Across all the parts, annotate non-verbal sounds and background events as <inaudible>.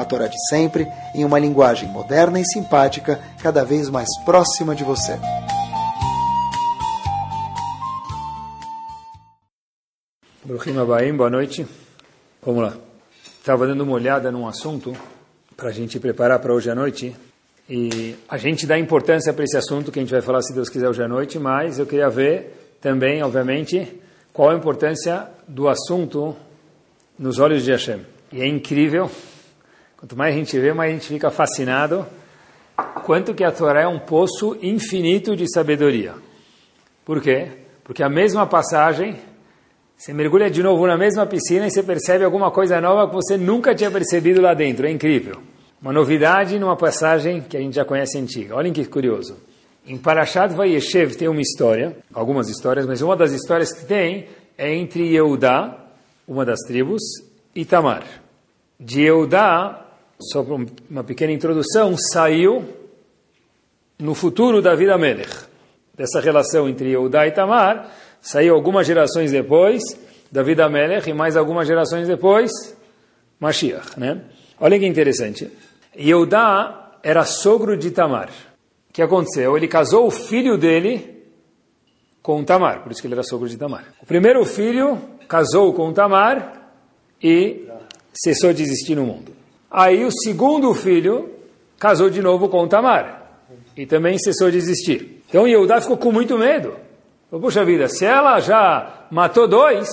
a Torá de sempre, em uma linguagem moderna e simpática, cada vez mais próxima de você. Bruhim Abaim, boa noite. Vamos lá. Estava dando uma olhada num assunto para a gente preparar para hoje à noite. E a gente dá importância para esse assunto que a gente vai falar, se Deus quiser, hoje à noite, mas eu queria ver também, obviamente, qual a importância do assunto nos olhos de Hashem. E é incrível Quanto mais a gente vê, mais a gente fica fascinado quanto que a Torá é um poço infinito de sabedoria. Por quê? Porque a mesma passagem, você mergulha de novo na mesma piscina e você percebe alguma coisa nova que você nunca tinha percebido lá dentro. É incrível. Uma novidade numa passagem que a gente já conhece antiga. Olhem que curioso. Em Parashat Vayeshev tem uma história, algumas histórias, mas uma das histórias que tem é entre Yehudá, uma das tribos, e Tamar. De Yehudá só uma pequena introdução, saiu no futuro da vida Melech. Dessa relação entre Yehudá e Tamar, saiu algumas gerações depois da vida Melech e mais algumas gerações depois, Mashiach. Né? Olha que interessante. Yehudá era sogro de Tamar. O que aconteceu? Ele casou o filho dele com Tamar, por isso que ele era sogro de Tamar. O primeiro filho casou com Tamar e cessou de existir no mundo. Aí o segundo filho casou de novo com Tamar e também cessou de existir. Então Yehudá ficou com muito medo. Falou, Puxa vida, se ela já matou dois,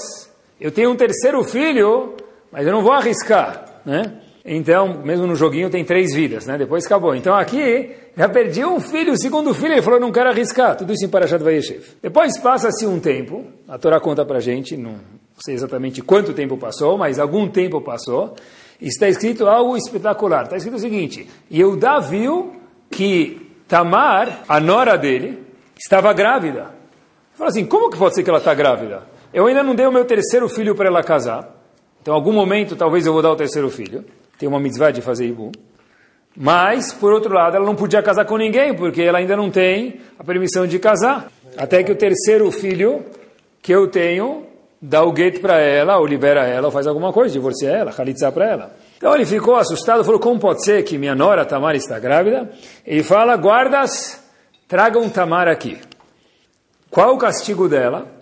eu tenho um terceiro filho, mas eu não vou arriscar, né? Então, mesmo no joguinho tem três vidas, né? Depois acabou. Então aqui, já perdi um filho, o segundo filho, ele falou, não quero arriscar. Tudo isso em Parashat Vayeshev. Depois passa-se um tempo, a Torá conta pra gente, não sei exatamente quanto tempo passou, mas algum tempo passou está escrito algo espetacular. Está escrito o seguinte: Yehudá viu que Tamar, a nora dele, estava grávida. Fala assim: como que pode ser que ela está grávida? Eu ainda não dei o meu terceiro filho para ela casar. Então, em algum momento, talvez eu vou dar o terceiro filho. Tem uma mitzvah de fazer ibu. Mas, por outro lado, ela não podia casar com ninguém, porque ela ainda não tem a permissão de casar. Até que o terceiro filho que eu tenho dá o gueto para ela, ou libera ela, ou faz alguma coisa, divorcia ela, halitzá para ela. Então ele ficou assustado, falou, como pode ser que minha nora Tamar está grávida? Ele fala, guardas, tragam Tamar aqui. Qual o castigo dela?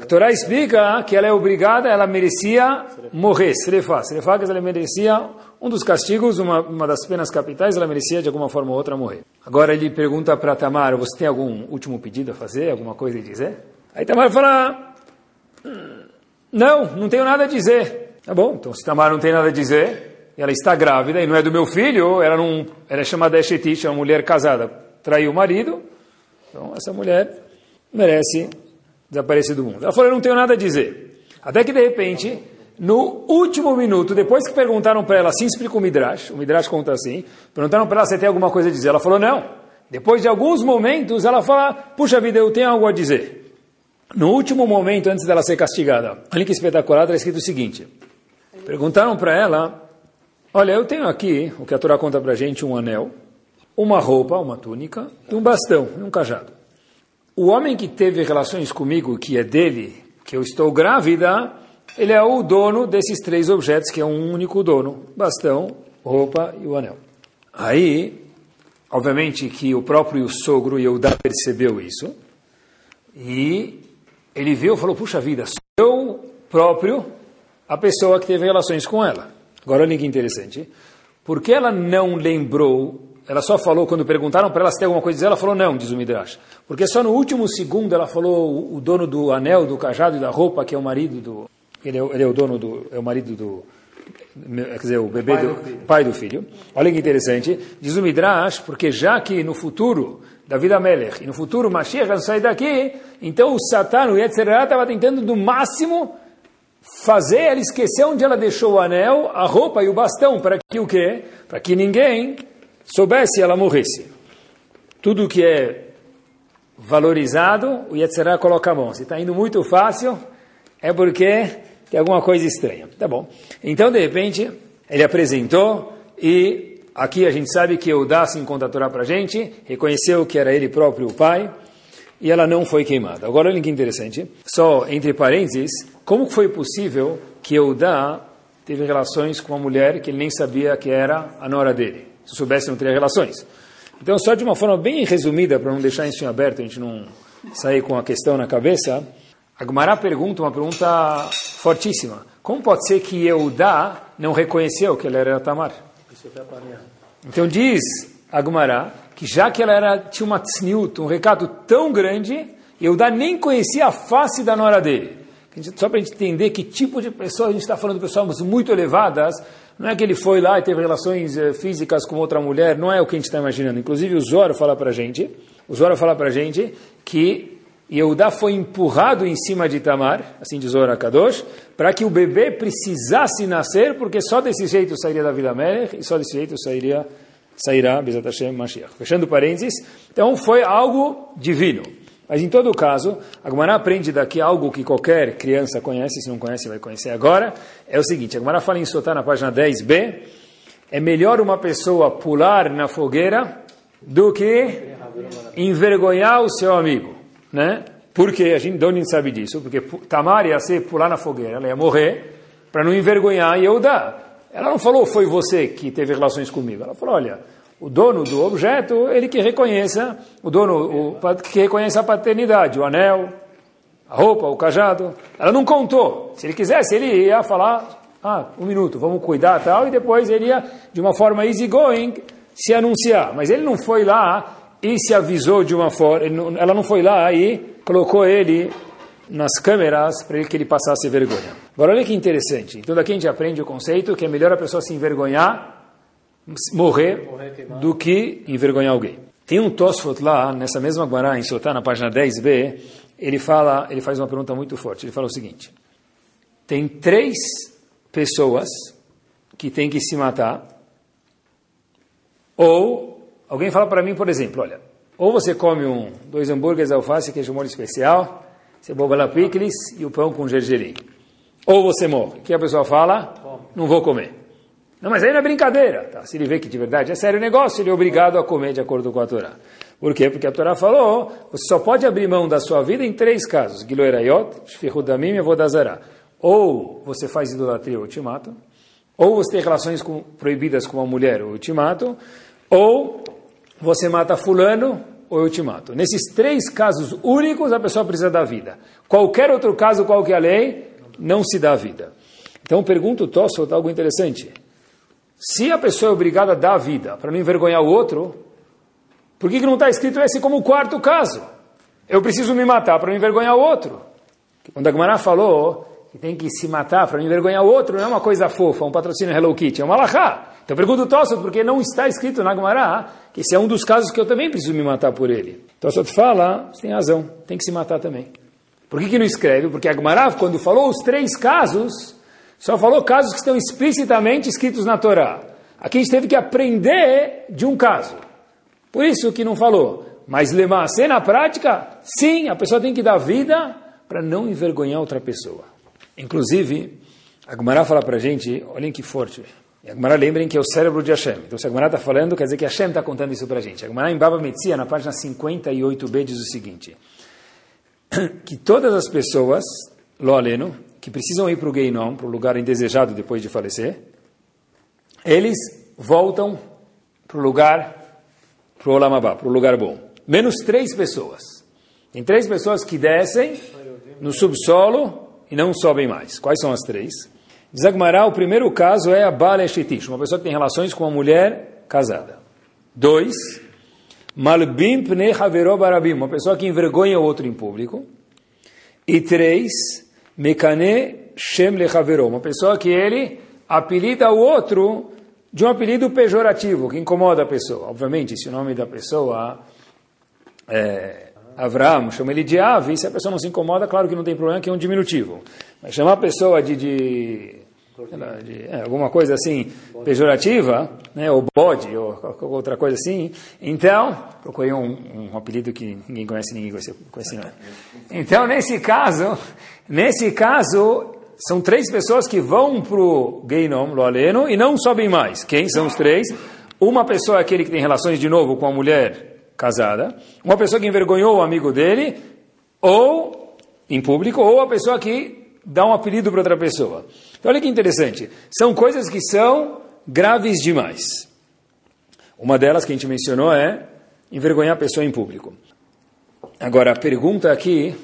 A Torá explica que ela é obrigada, ela merecia morrer, serefá. Serefá, que ela merecia um dos castigos, uma, uma das penas capitais, ela merecia de alguma forma ou outra morrer. Agora ele pergunta para Tamar, você tem algum último pedido a fazer, alguma coisa a dizer? Aí Tamar fala, não, não tenho nada a dizer. Tá bom, então se Tamar não tem nada a dizer, ela está grávida e não é do meu filho, ela, não, ela é chamada Eshetish, é uma mulher casada, traiu o marido, então essa mulher merece desaparecer do mundo. Ela falou, eu não tenho nada a dizer. Até que de repente, no último minuto, depois que perguntaram para ela, assim explica o Midrash, o Midrash conta assim, perguntaram para ela se tem alguma coisa a dizer. Ela falou, não. Depois de alguns momentos, ela fala, puxa vida, eu tenho algo a dizer. No último momento, antes dela ser castigada, olha que espetacular, está escrito o seguinte. Perguntaram para ela, olha, eu tenho aqui, o que a Torá conta para a gente, um anel, uma roupa, uma túnica, e um bastão, e um cajado. O homem que teve relações comigo, que é dele, que eu estou grávida, ele é o dono desses três objetos, que é um único dono, bastão, roupa e o anel. Aí, obviamente que o próprio sogro Yehudá percebeu isso, e ele viu e falou, puxa vida, sou eu próprio a pessoa que teve relações com ela. Agora olha que interessante. Por que ela não lembrou, ela só falou, quando perguntaram para ela se tem alguma coisa a dizer, ela falou não, diz o Midrash. Porque só no último segundo ela falou o dono do anel, do cajado e da roupa, que é o marido do... Ele é, ele é o dono do... é o marido do... Quer dizer, o bebê pai do, do pai do filho. Olha que interessante. Diz o Midrash, porque já que no futuro David Amelech, e no futuro Mashiach vai sair daqui, então o Satan, o Yetzirah, estava tentando do máximo fazer ela esquecer onde ela deixou o anel, a roupa e o bastão, para que o quê? Para que ninguém soubesse, ela morresse. Tudo que é valorizado, o Yetzirah coloca a mão. Se está indo muito fácil, é porque tem alguma coisa estranha. Tá bom. Então, de repente, ele apresentou e aqui a gente sabe que Eudá se encontra a Torá para a gente, reconheceu que era ele próprio o pai, e ela não foi queimada. Agora, olha que interessante, só entre parênteses, como foi possível que Eudá teve relações com uma mulher que ele nem sabia que era a nora dele? Se soubesse, não teria relações. Então, só de uma forma bem resumida, para não deixar isso em aberto, a gente não sair com a questão na cabeça, a Gumara pergunta uma pergunta fortíssima. Como pode ser que Eudá não reconheceu que ela era Tamar? Então diz a Gumara que já que ela era, tinha uma tzniut, um recado tão grande, Eudá nem conhecia a face da nora dele. Só para a gente entender que tipo de pessoa a gente está falando pessoas muito elevadas, não é que ele foi lá e teve relações eh, físicas com outra mulher, não é o que a gente está imaginando. Inclusive o Zoro fala para a gente, o Zoro fala para a gente que Yehudá foi empurrado em cima de Tamar, assim diz Ora Kadosh, para que o bebê precisasse nascer, porque só desse jeito sairia da vida Melech e só desse jeito sairia, sairá Bezat Hashem Mashiach. Fechando parênteses, então foi algo divino. Mas em todo caso, a aprende daqui algo que qualquer criança conhece, se não conhece vai conhecer agora, é o seguinte, a fala em Sotá na página 10b, é melhor uma pessoa pular na fogueira do que envergonhar o seu amigo né? Porque a gente, de onde a gente sabe disso? Porque Tamar ia ser pular na fogueira, ela ia morrer para não envergonhar Yehudá. Ela não falou, foi você que teve relações comigo. Ela falou, olha, o dono do objeto, ele que reconheça, o dono o, que reconheça a paternidade, o anel, a roupa, o cajado. Ela não contou. Se ele quisesse, ele ia falar, ah, um minuto, vamos cuidar tal, e depois ele ia, de uma forma easygoing, se anunciar. Mas ele não foi lá e se avisou de uma forma, ela não foi lá e colocou ele nas câmeras para que ele passasse vergonha. Agora olha que interessante. Então daqui a gente aprende o conceito que é melhor a pessoa se envergonhar, morrer, morrer do que envergonhar alguém. Tem um Tosfot lá, nessa mesma Guará, em Sotá, na página 10b, ele fala, ele faz uma pergunta muito forte. Ele fala o seguinte: tem três pessoas que têm que se matar, ou Alguém fala para mim, por exemplo, olha, ou você come um, dois hambúrgueres, alface, queijo molho especial, cebola picles e o pão com gergelim. Ou você morre. O que a pessoa fala? Não vou comer. Não, mas aí não é brincadeira. Tá? Se ele vê que de verdade é sério o negócio, ele é obrigado a comer de acordo com a Torá. Por quê? Porque a Torá falou, você só pode abrir mão da sua vida em três casos. Giloerayot, Shfirudamim e Avodazará. Ou você faz idolatria ou te mato, ou você tem relações com, proibidas com uma mulher ou te mato, ou você mata fulano ou eu te mato. Nesses três casos únicos, a pessoa precisa da vida. Qualquer outro caso, qualquer é lei, não se dá vida. Então, pergunto o Tosso algo interessante. Se a pessoa é obrigada a dar a vida para não envergonhar o outro, por que, que não está escrito esse como o quarto caso? Eu preciso me matar para não envergonhar o outro. Quando a Gemara falou que tem que se matar para não envergonhar o outro, não é uma coisa fofa, um patrocínio Hello Kitty, é uma lahá. Então pergunto o Tossot, porque não está escrito na que esse é um dos casos que eu também preciso me matar por ele. Tossot fala, você tem razão, tem que se matar também. Por que, que não escreve? Porque a Gemara, quando falou os três casos, só falou casos que estão explicitamente escritos na Torá. Aqui a gente teve que aprender de um caso. Por isso que não falou. Mas ser na prática, sim, a pessoa tem que dar vida para não envergonhar outra pessoa. Inclusive, a Gemara fala para a gente, olhem que forte, e a Gemara lembrem que é o cérebro de Hashem. Então, se a Gemara está falando, quer dizer que Hashem está contando isso para a gente. A Gemara em Baba Metzia, na página 58b, diz o seguinte, <coughs> que todas as pessoas, lo aleno, que precisam ir para o Geinom, para o lugar indesejado depois de falecer, eles voltam para o lugar, para o Olamabá, para o lugar bom. Menos três pessoas. Tem três pessoas que descem no subsolo e não sobem mais. Quais são as três? Diz o primeiro caso é a Bala Shetish, uma pessoa que tem relações com uma mulher casada. Dois, Malbim Pnei Barabim, uma pessoa que envergonha o outro em público. E três, Mekane Shem Lechavero, uma pessoa que ele apelida o outro de um apelido pejorativo, que incomoda a pessoa. Obviamente, se o nome da pessoa é Avram, chama ele de Ave, se a pessoa não se incomoda, claro que não tem problema, que é um diminutivo. Mas chamar a pessoa de, de, de é, alguma coisa assim pejorativa, né, ou bode, ou outra coisa assim. Então, procurei um, um apelido que ninguém conhece, ninguém conhece, não. Então, nesse caso, nesse caso, são três pessoas que vão para o Geinom, lo aleno, e não sobem mais. Quem são os três? Uma pessoa é aquele que tem relações de novo com a mulher casada, uma pessoa que envergonhou o amigo dele, ou em público, ou a pessoa que dá um apelido para outra pessoa. Então, olha que interessante. São coisas que são graves demais. Uma delas que a gente mencionou é envergonhar a pessoa em público. Agora, a pergunta aqui,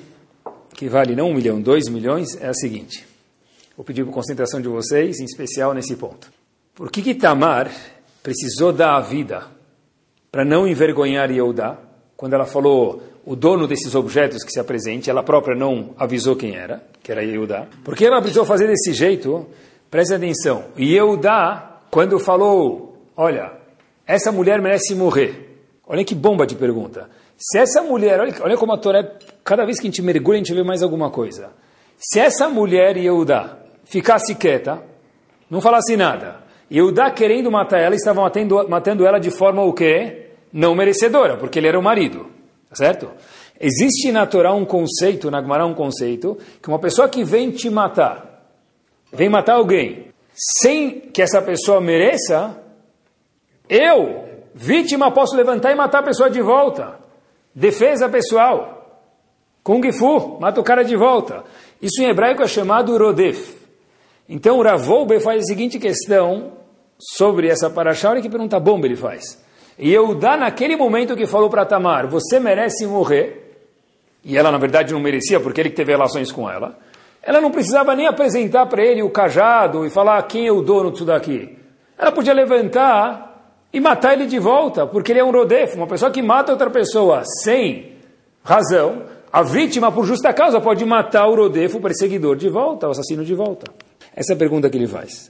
que vale não um milhão, dois milhões, é a seguinte. Vou pedir por concentração de vocês, em especial nesse ponto. Por que, que Tamar precisou dar a vida para não envergonhar Yehudá? Quando ela falou o dono desses objetos que se apresente, ela própria não avisou quem era, que era Yehudá. Por que ela precisou fazer desse jeito? Preste atenção. Yehudá, quando falou, olha, essa mulher merece morrer. Olha que bomba de pergunta. Se essa mulher, olha, olha como a Torá, cada vez que a gente mergulha, a gente vê mais alguma coisa. Se essa mulher Yehudá ficasse quieta, não falasse nada, Yehudá querendo matar ela, estava matando, matando ela de forma o quê? Não merecedora, porque ele era o marido. Tá certo? Existe na Torá um conceito, na Gemara um conceito, que uma pessoa que vem te matar, vem matar alguém, sem que essa pessoa mereça, eu, vítima, posso levantar e matar a pessoa de volta. Defesa pessoal. Kung Fu, mata o cara de volta. Isso em hebraico é chamado Rodef. Então Ravolbe faz a seguinte questão sobre essa paraxá, olha que pergunta bomba ele faz. E Eudá, naquele momento que falou para Tamar, você merece morrer, e ela na verdade não merecia porque ele teve relações com ela, ela não precisava nem apresentar para ele o cajado e falar quem é o dono disso daqui. Ela podia levantar e matar ele de volta, porque ele é um rodef, uma pessoa que mata outra pessoa sem razão. A vítima, por justa causa, pode matar o rodef, o perseguidor, de volta, o assassino de volta. Essa é a pergunta que ele faz.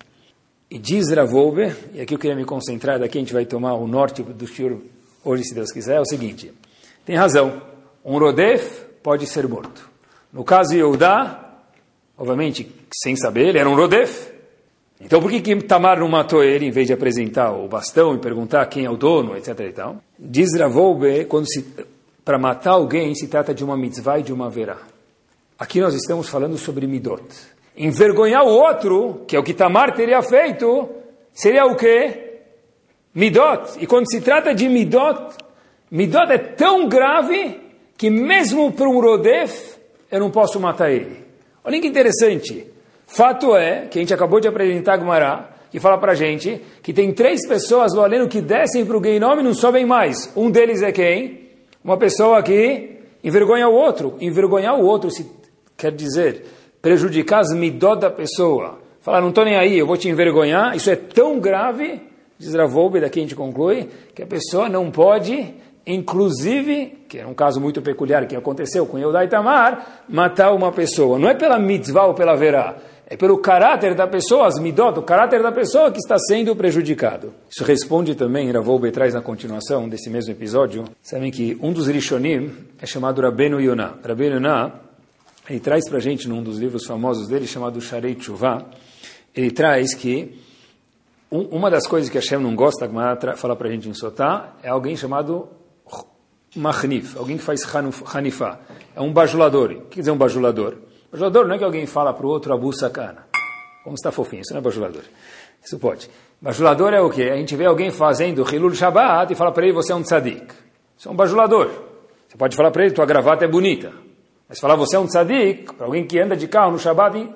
E diz Ravolbe, e aqui eu queria me concentrar, daqui a gente vai tomar o norte do Shur hoje, se Deus quiser, é o seguinte. Tem razão. Um Rodef pode ser morto. No caso de Yehudá, obviamente, sem saber, ele era um Rodef. Então por que, que Tamar não matou ele, em vez de apresentar o bastão e perguntar quem é o dono, etc. E tal? Diz Ravolbe, quando se, para matar alguém se trata de uma mitzvah e de uma verá. Aqui nós estamos falando sobre midot envergonhar o outro, que é o que Tamar teria feito, seria o quê? Midot. E quando se trata de Midot, Midot é tão grave que mesmo para um Rodef, eu não posso matar ele. Olha que interessante. Fato é, que a gente acabou de apresentar Gumará, que fala para a gente que tem três pessoas no que descem para o Geinom e não sobem mais. Um deles é quem? Uma pessoa que envergonha o outro. Envergonhar o outro se, quer dizer prejudicar as midot da pessoa, falar, não estou nem aí, eu vou te envergonhar, isso é tão grave, diz Ravolbe, daqui a gente conclui, que a pessoa não pode, inclusive, que é um caso muito peculiar que aconteceu com Yehudá e Tamar, matar uma pessoa. Não é pela mitzvah ou pela verá, é pelo caráter da pessoa, as midot, o caráter da pessoa que está sendo prejudicado. Isso responde também, Ravolbe traz na continuação desse mesmo episódio, sabem que um dos Rishonim é chamado Rabbeinu Yonah. Rabbeinu Yonah ele traz para a gente, num dos livros famosos dele, chamado Sharei Tshuva, ele traz que um, uma das coisas que a Hashem não gosta, que fala para a gente em Sotá, é alguém chamado Machnif, alguém que faz Hanifá. É um bajulador. O que quer dizer um bajulador? Bajulador não é que alguém fala para o outro Abu Sakana. Como está fofinho, isso não é bajulador. Isso pode. Bajulador é o quê? A gente vê alguém fazendo Hilul Shabbat e fala para ele, você é um tzadik. Isso é um bajulador. Você pode falar para ele, tua gravata é bonita. Mas falar você é um tzadik, para alguém que anda de carro no Shabbat,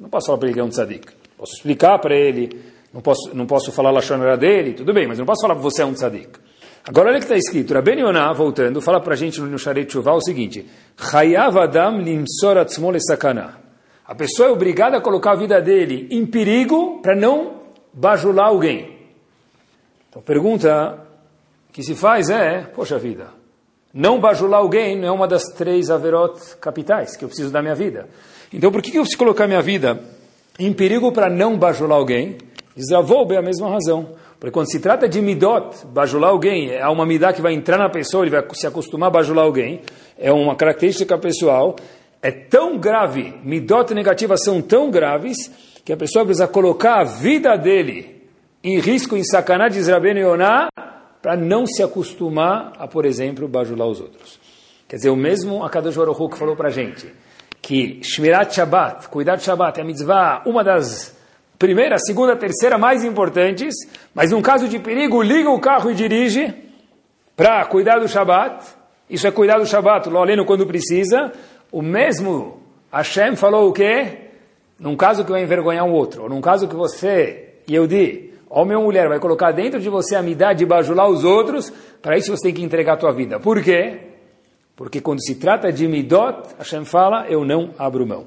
não posso falar para ele que é um tzadik. Posso explicar para ele, não posso, não posso falar a lachonera dele, tudo bem, mas não posso falar para você é um tzadik. Agora olha que está escrito, Rabben Yonah, voltando, fala para a gente no Sharet Tshuva o seguinte, Chayav Adam limsor sakana. A pessoa é obrigada a colocar a vida dele em perigo para não bajular alguém. Então pergunta que se faz é, poxa vida, não bajular alguém não é uma das três averot capitais que eu preciso da minha vida. Então, por que eu preciso colocar minha vida em perigo para não bajular alguém? Isravoube é a mesma razão. Porque quando se trata de midot, bajular alguém, é uma midá que vai entrar na pessoa, ele vai se acostumar a bajular alguém, é uma característica pessoal, é tão grave, midot negativas são tão graves, que a pessoa precisa colocar a vida dele em risco, em sacanagem, diz Rabbeinu Yonah, para não se acostumar a, por exemplo, bajular os outros. Quer dizer, o mesmo Akadosh Baruch que falou para a gente que Shmirat Shabbat, cuidar de Shabbat, é a mitzvah, uma das primeira, segunda, terceira mais importantes, mas num caso de perigo, liga o carro e dirige para cuidar do Shabbat. Isso é cuidar do Shabbat, lo aleno quando precisa. O mesmo Hashem falou o quê? Num caso que vai envergonhar um outro, ou num caso que você, Yehudi, homem ou mulher, vai colocar dentro de você a midade de bajular os outros, para isso você tem que entregar a tua vida. Por quê? Porque quando se trata de midot, Hashem fala, eu não abro mão.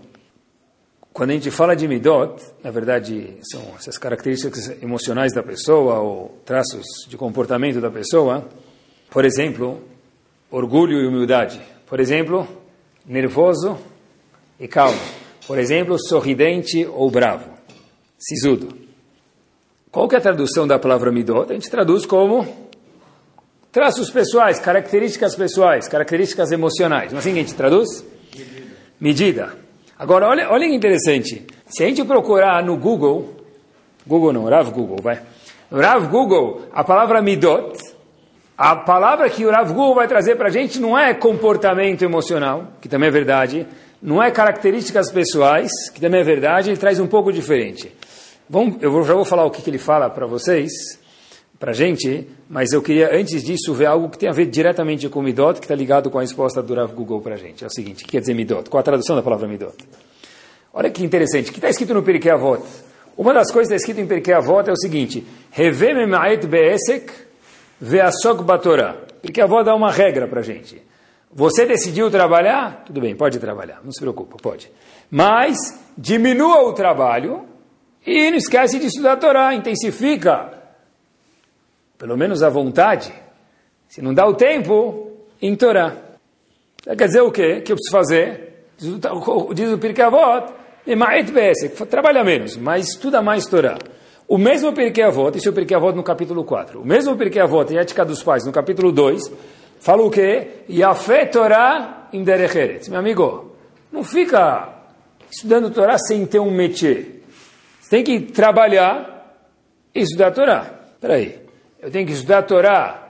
Quando a gente fala de midot, na verdade, são essas características emocionais da pessoa, ou traços de comportamento da pessoa. Por exemplo, orgulho e humildade. Por exemplo, nervoso e calmo. Por exemplo, sorridente ou bravo. Sisudo. Qual que é a tradução da palavra midot? A gente traduz como traços pessoais, características pessoais, características emocionais. Não é assim que a gente traduz? Medida. Agora, olha, olha que interessante. Se a gente procurar no Google, Google não, Rav Google, vai. Rav Google, a palavra midot, a palavra que o Rav Google vai trazer para a gente não é comportamento emocional, que também é verdade, não é características pessoais, que também é verdade, ele traz um pouco diferente. Bom, eu já vou falar o que, que ele fala para vocês, para gente, mas eu queria, antes disso, ver algo que tem a ver diretamente com Midot, que está ligado com a resposta do Rav Google para gente. É o seguinte, o que quer dizer Midot? Qual a tradução da palavra Midot? Olha que interessante, o que está escrito no Pirkei Avot? Uma das coisas que está escrito em Pirkei Avot é o seguinte, Revem ma'et be'esek ve'asok batorah. Pirkei Avot dá uma regra para gente. Você decidiu trabalhar? Tudo bem, pode trabalhar, não se preocupa, pode. Mas diminua o trabalho e não esquece de estudar a Torá, intensifica, pelo menos a vontade. Se não dá o tempo, em Torá. Quer dizer o quê? Que eu preciso fazer? Diz o Pirkei Avot, trabalha menos, mas estuda mais Torá. O mesmo Pirkei Avot, isso é o Pirkei Avot no capítulo 4, o mesmo Pirkei Avot em Ética dos Pais, no capítulo 2, fala o quê? Yafé Torá in Meu amigo, não fica estudando Torá sem ter um métier. Tem que trabalhar e estudar a Torá. Espera aí. Eu tenho que estudar a Torá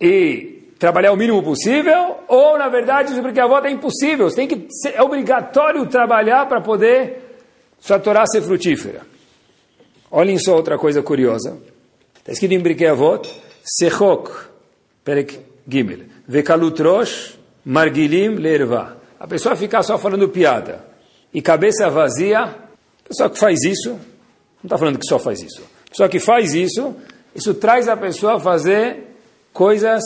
e trabalhar o mínimo possível? Ou, na verdade, porque a volta é impossível. Você tem que, é obrigatório trabalhar para poder sua Torá ser frutífera. Olhem só outra coisa curiosa. Está escrito em Briquei Avot, Sechok, Perek Gimel, Vekalutrosh, Margilim Lerva. A pessoa ficar só falando piada e cabeça vazia pessoa que faz isso, não está falando que só faz isso, a pessoa que faz isso, isso traz a pessoa a fazer coisas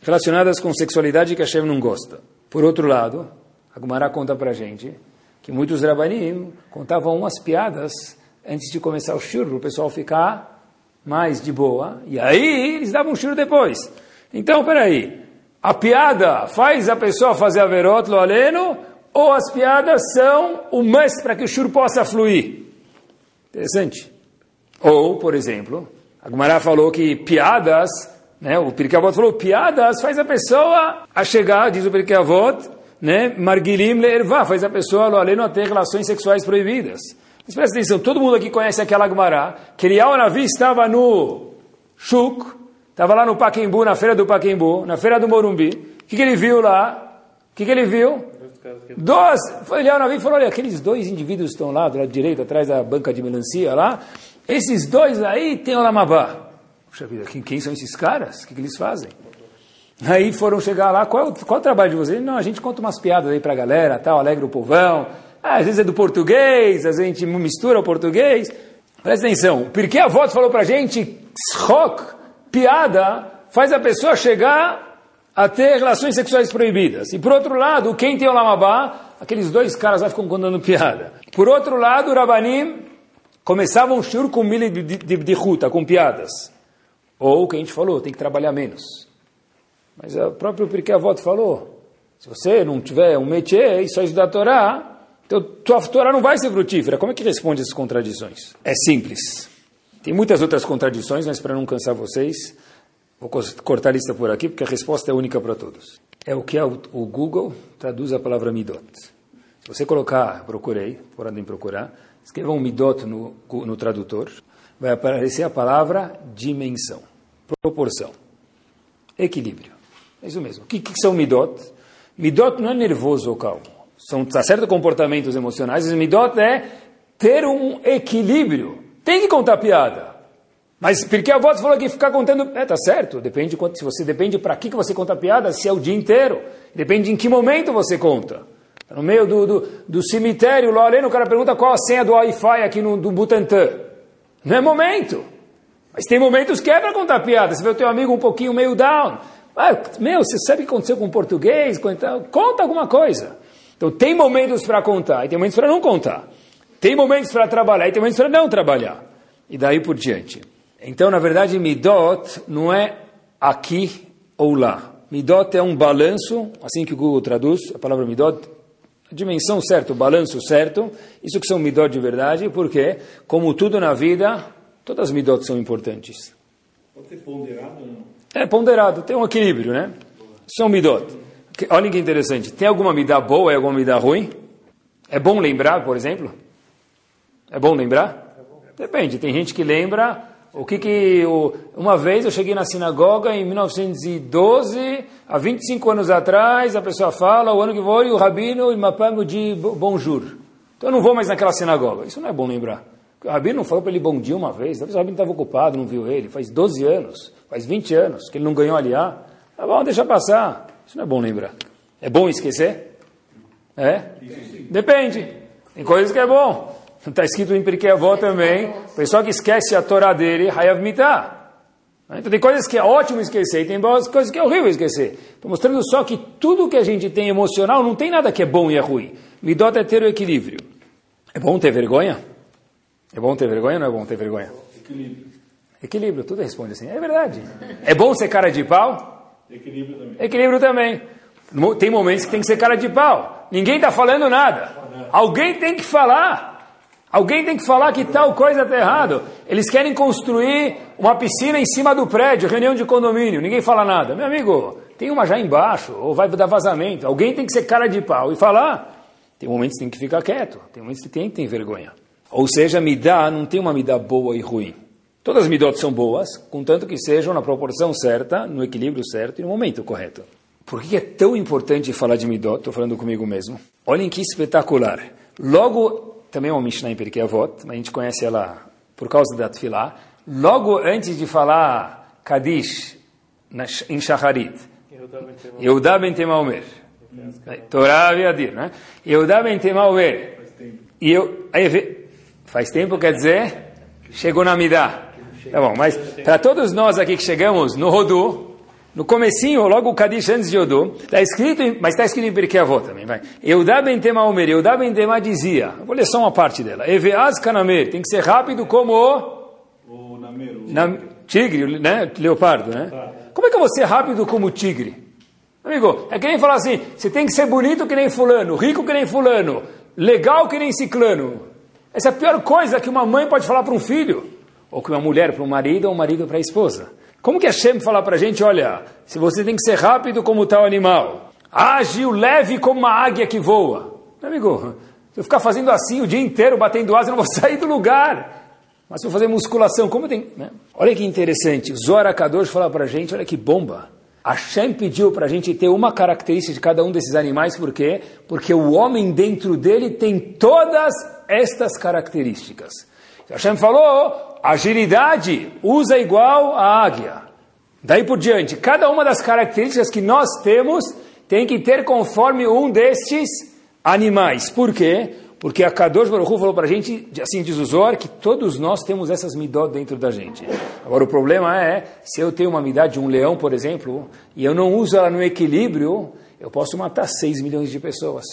relacionadas com sexualidade que a Hashem não gosta. Por outro lado, a Gumara conta para a gente que muitos rabanim contavam umas piadas antes de começar o shur, o pessoal ficar mais de boa, e aí eles davam um shur depois. Então, peraí, a piada faz a pessoa fazer a verot lo aleno, ou as piadas são o must para que o shur possa fluir. Interessante. Ou, por exemplo, a Gumara falou que piadas, né, o Pirkei falou, piadas faz a pessoa a chegar, diz o Pirkei Avot, né, margilim leervá, faz a pessoa lo aleno ter relações sexuais proibidas. Mas presta atenção, todo mundo aqui conhece aquela Gumara, que Eliyahu Navi estava no Shuk, estava lá no Paquembu, na feira do Paquembu, na feira do Morumbi. O que, que ele viu lá? O que, que ele viu? Dois, foi olhar na e falou, olha, aqueles dois indivíduos estão lá, do lado direito, atrás da banca de melancia lá, esses dois aí tem o Lamabá. Puxa vida, quem, quem são esses caras? O que, que, eles fazem? Aí foram chegar lá, qual, qual é o trabalho de vocês? Não, a gente conta umas piadas aí pra galera, tal, alegra o povão. Ah, às vezes é do português, às vezes a gente mistura o português. Presta atenção, porque a voz falou pra gente, rock, piada, faz a pessoa chegar a ter relações sexuais proibidas. E por outro lado, quem tem o Lamabá, aqueles dois caras lá ficam contando piada. Por outro lado, o Rabanim começava um shur com milha de, de, ruta, com piadas. Ou o que a gente falou, tem que trabalhar menos. Mas o próprio Pirkei Avot falou, se você não tiver um métier e só estudar a Torá, então tua Torá não vai ser frutífera. Como é que responde essas contradições? É simples. Tem muitas outras contradições, mas para não cansar vocês, Vou cortar a lista por aqui, porque a resposta é única para todos. É o que é o, Google traduz a palavra midot. Se você colocar, procurei, podem procurar, escreva um midot no, no tradutor, vai aparecer a palavra dimensão, proporção, equilíbrio. É isso mesmo. O que, que são midot? Midot não é nervoso ou calmo. São tá certos comportamentos emocionais. Midot é ter um equilíbrio. Tem que contar piada. Mas porque a voz falou que ficar contando. É, tá certo. Depende de quanto, se você depende para que, que você conta piada, se é o dia inteiro. Depende em que momento você conta. Tá no meio do, do, do cemitério, lá além, o cara pergunta qual a senha do Wi-Fi aqui no do Butantã. Não é momento. Mas tem momentos que é para contar piada. Você vê o teu amigo um pouquinho meio down. Ah, meu, você sabe o que aconteceu com o português? Conta alguma coisa. Então tem momentos para contar e tem momentos para não contar. Tem momentos para trabalhar e tem momentos para não trabalhar. E daí por diante. Então, na verdade, Midot não é aqui ou lá. Midot é um balanço, assim que o Google traduz a palavra Midot, a dimensão certa, o balanço certo. Isso que são Midot de verdade, porque, como tudo na vida, todas as Midot são importantes. Pode ser ponderado ou não? É ponderado, tem um equilíbrio, né? São Midot. Olha que interessante. Tem alguma Midá boa e alguma Midá ruim? É bom lembrar, por exemplo? É bom lembrar? Depende. Tem gente que lembra o que que... Uma vez eu cheguei na sinagoga em 1912, há 25 anos atrás, a pessoa fala, o ano que foi, o rabino e mapamo de bonjour. Então eu não vou mais naquela sinagoga. Isso não é bom lembrar. O rabino falou para ele bom dia uma vez. Talvez o rabino estava ocupado, não viu ele. Faz 12 anos, faz 20 anos que ele não ganhou aliá. Tá bom, deixa passar. Isso não é bom lembrar. É bom esquecer? É? Depende. Tem coisas que é bom. Está escrito em Pirkei Avó também, o pessoal que esquece a Torá dele, Hayav Mitah. Então tem coisas que é ótimo esquecer e tem coisas que é horrível esquecer. Estou mostrando só que tudo que a gente tem emocional não tem nada que é bom e é ruim. Midot é ter o equilíbrio. É bom ter vergonha? É bom ter vergonha ou não é bom ter vergonha? Equilíbrio. Equilíbrio, tudo responde assim. É verdade. É bom ser cara de pau? Equilíbrio também. Equilíbrio também. Tem momentos que tem que ser cara de pau. Ninguém está falando nada. Alguém tem que falar. Alguém tem que falar que tal coisa está errado. Eles querem construir uma piscina em cima do prédio, reunião de condomínio. Ninguém fala nada. Meu amigo, tem uma já embaixo, ou vai dar vazamento. Alguém tem que ser cara de pau e falar. Tem momentos que tem que ficar quieto. Tem momentos que tem que ter vergonha. Ou seja, midá não tem uma midá boa e ruim. Todas as midot são boas, contanto que sejam na proporção certa, no equilíbrio certo e no momento correto. Por que é tão importante falar de midot? Estou falando comigo mesmo. Olhem que espetacular. Logo, também é uma Mishnah em Pirkei Avot, mas a gente conhece ela por causa da Tfilah. Logo antes de falar Kadish em Shacharit, Yehudá ben Temaomer, Torá Aviadir, né? Yehudá ben Temaomer. E eu, aí, faz tempo, quer dizer, chegou na Midá. Tá bom, mas para todos nós aqui que chegamos no Rodu, no comecinho, logo o Kadish antes de Rodu, está escrito, mas está escrito em Pirkei Avot também, vai. Eudá ben Tema Omer, Eudá ben Tema dizia, vou ler só uma parte dela, Eveaz Kanamer, tem que ser rápido como O namero. na, tigre, né, leopardo, né? Como é que eu vou ser rápido como tigre? Amigo, é que nem falar assim, você tem que ser bonito que nem fulano, rico que nem fulano, legal que nem ciclano. Essa é a pior coisa que uma mãe pode falar para um filho ou que uma mulher para um marido ou um marido para a esposa. Como que Hashem fala para a gente, olha, se você tem que ser rápido como tal animal, ágil, leve como uma águia que voa. Meu amigo, se eu ficar fazendo assim o dia inteiro, batendo asa, eu não vou <laughs> sair do lugar. Mas se eu fazer musculação, como tem... Né? Olha que interessante, Zora Kadosh fala para a gente, olha que bomba. Hashem pediu para a gente ter uma característica de cada um desses animais, por quê? Porque o homem dentro dele tem todas estas características. Hashem falou, agilidade usa igual a águia. Daí por diante, cada uma das características que nós temos tem que ter conforme um destes animais. Por quê? Porque a Kadosh Baruch Hu falou para a gente, assim diz o Zohar, que todos nós temos essas midot dentro da gente. Agora o problema é, se eu tenho uma midá de um leão, por exemplo, e eu não uso ela no equilíbrio, eu posso matar 6 milhões de pessoas.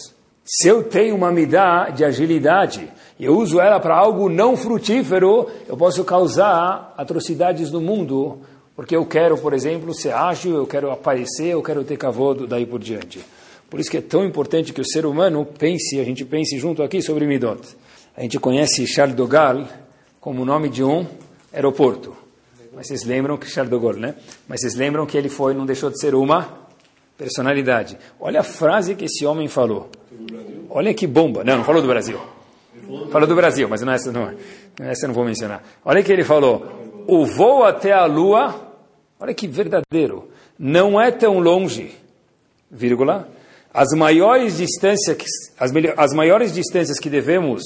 Se eu tenho uma midá de agilidade e eu uso ela para algo não frutífero, eu posso causar atrocidades no mundo, porque eu quero, por exemplo, ser ágil, eu quero aparecer, eu quero ter cavodo daí por diante. Por isso que é tão importante que o ser humano pense, a gente pense junto aqui sobre Midot. A gente conhece Charles de Gaulle como o nome de um aeroporto. Mas vocês lembram que Charles de Gaulle, né? Mas vocês lembram que ele foi, não deixou de ser uma personalidade. Olha a frase que esse homem falou. Olha que bomba. Não, não falou do Brasil. Falou do Brasil, mas não essa não, essa eu não vou mencionar. Olha que ele falou, o voo até a Lua, olha que verdadeiro, não é tão longe, vírgula, as maiores distâncias, as, as maiores distâncias que devemos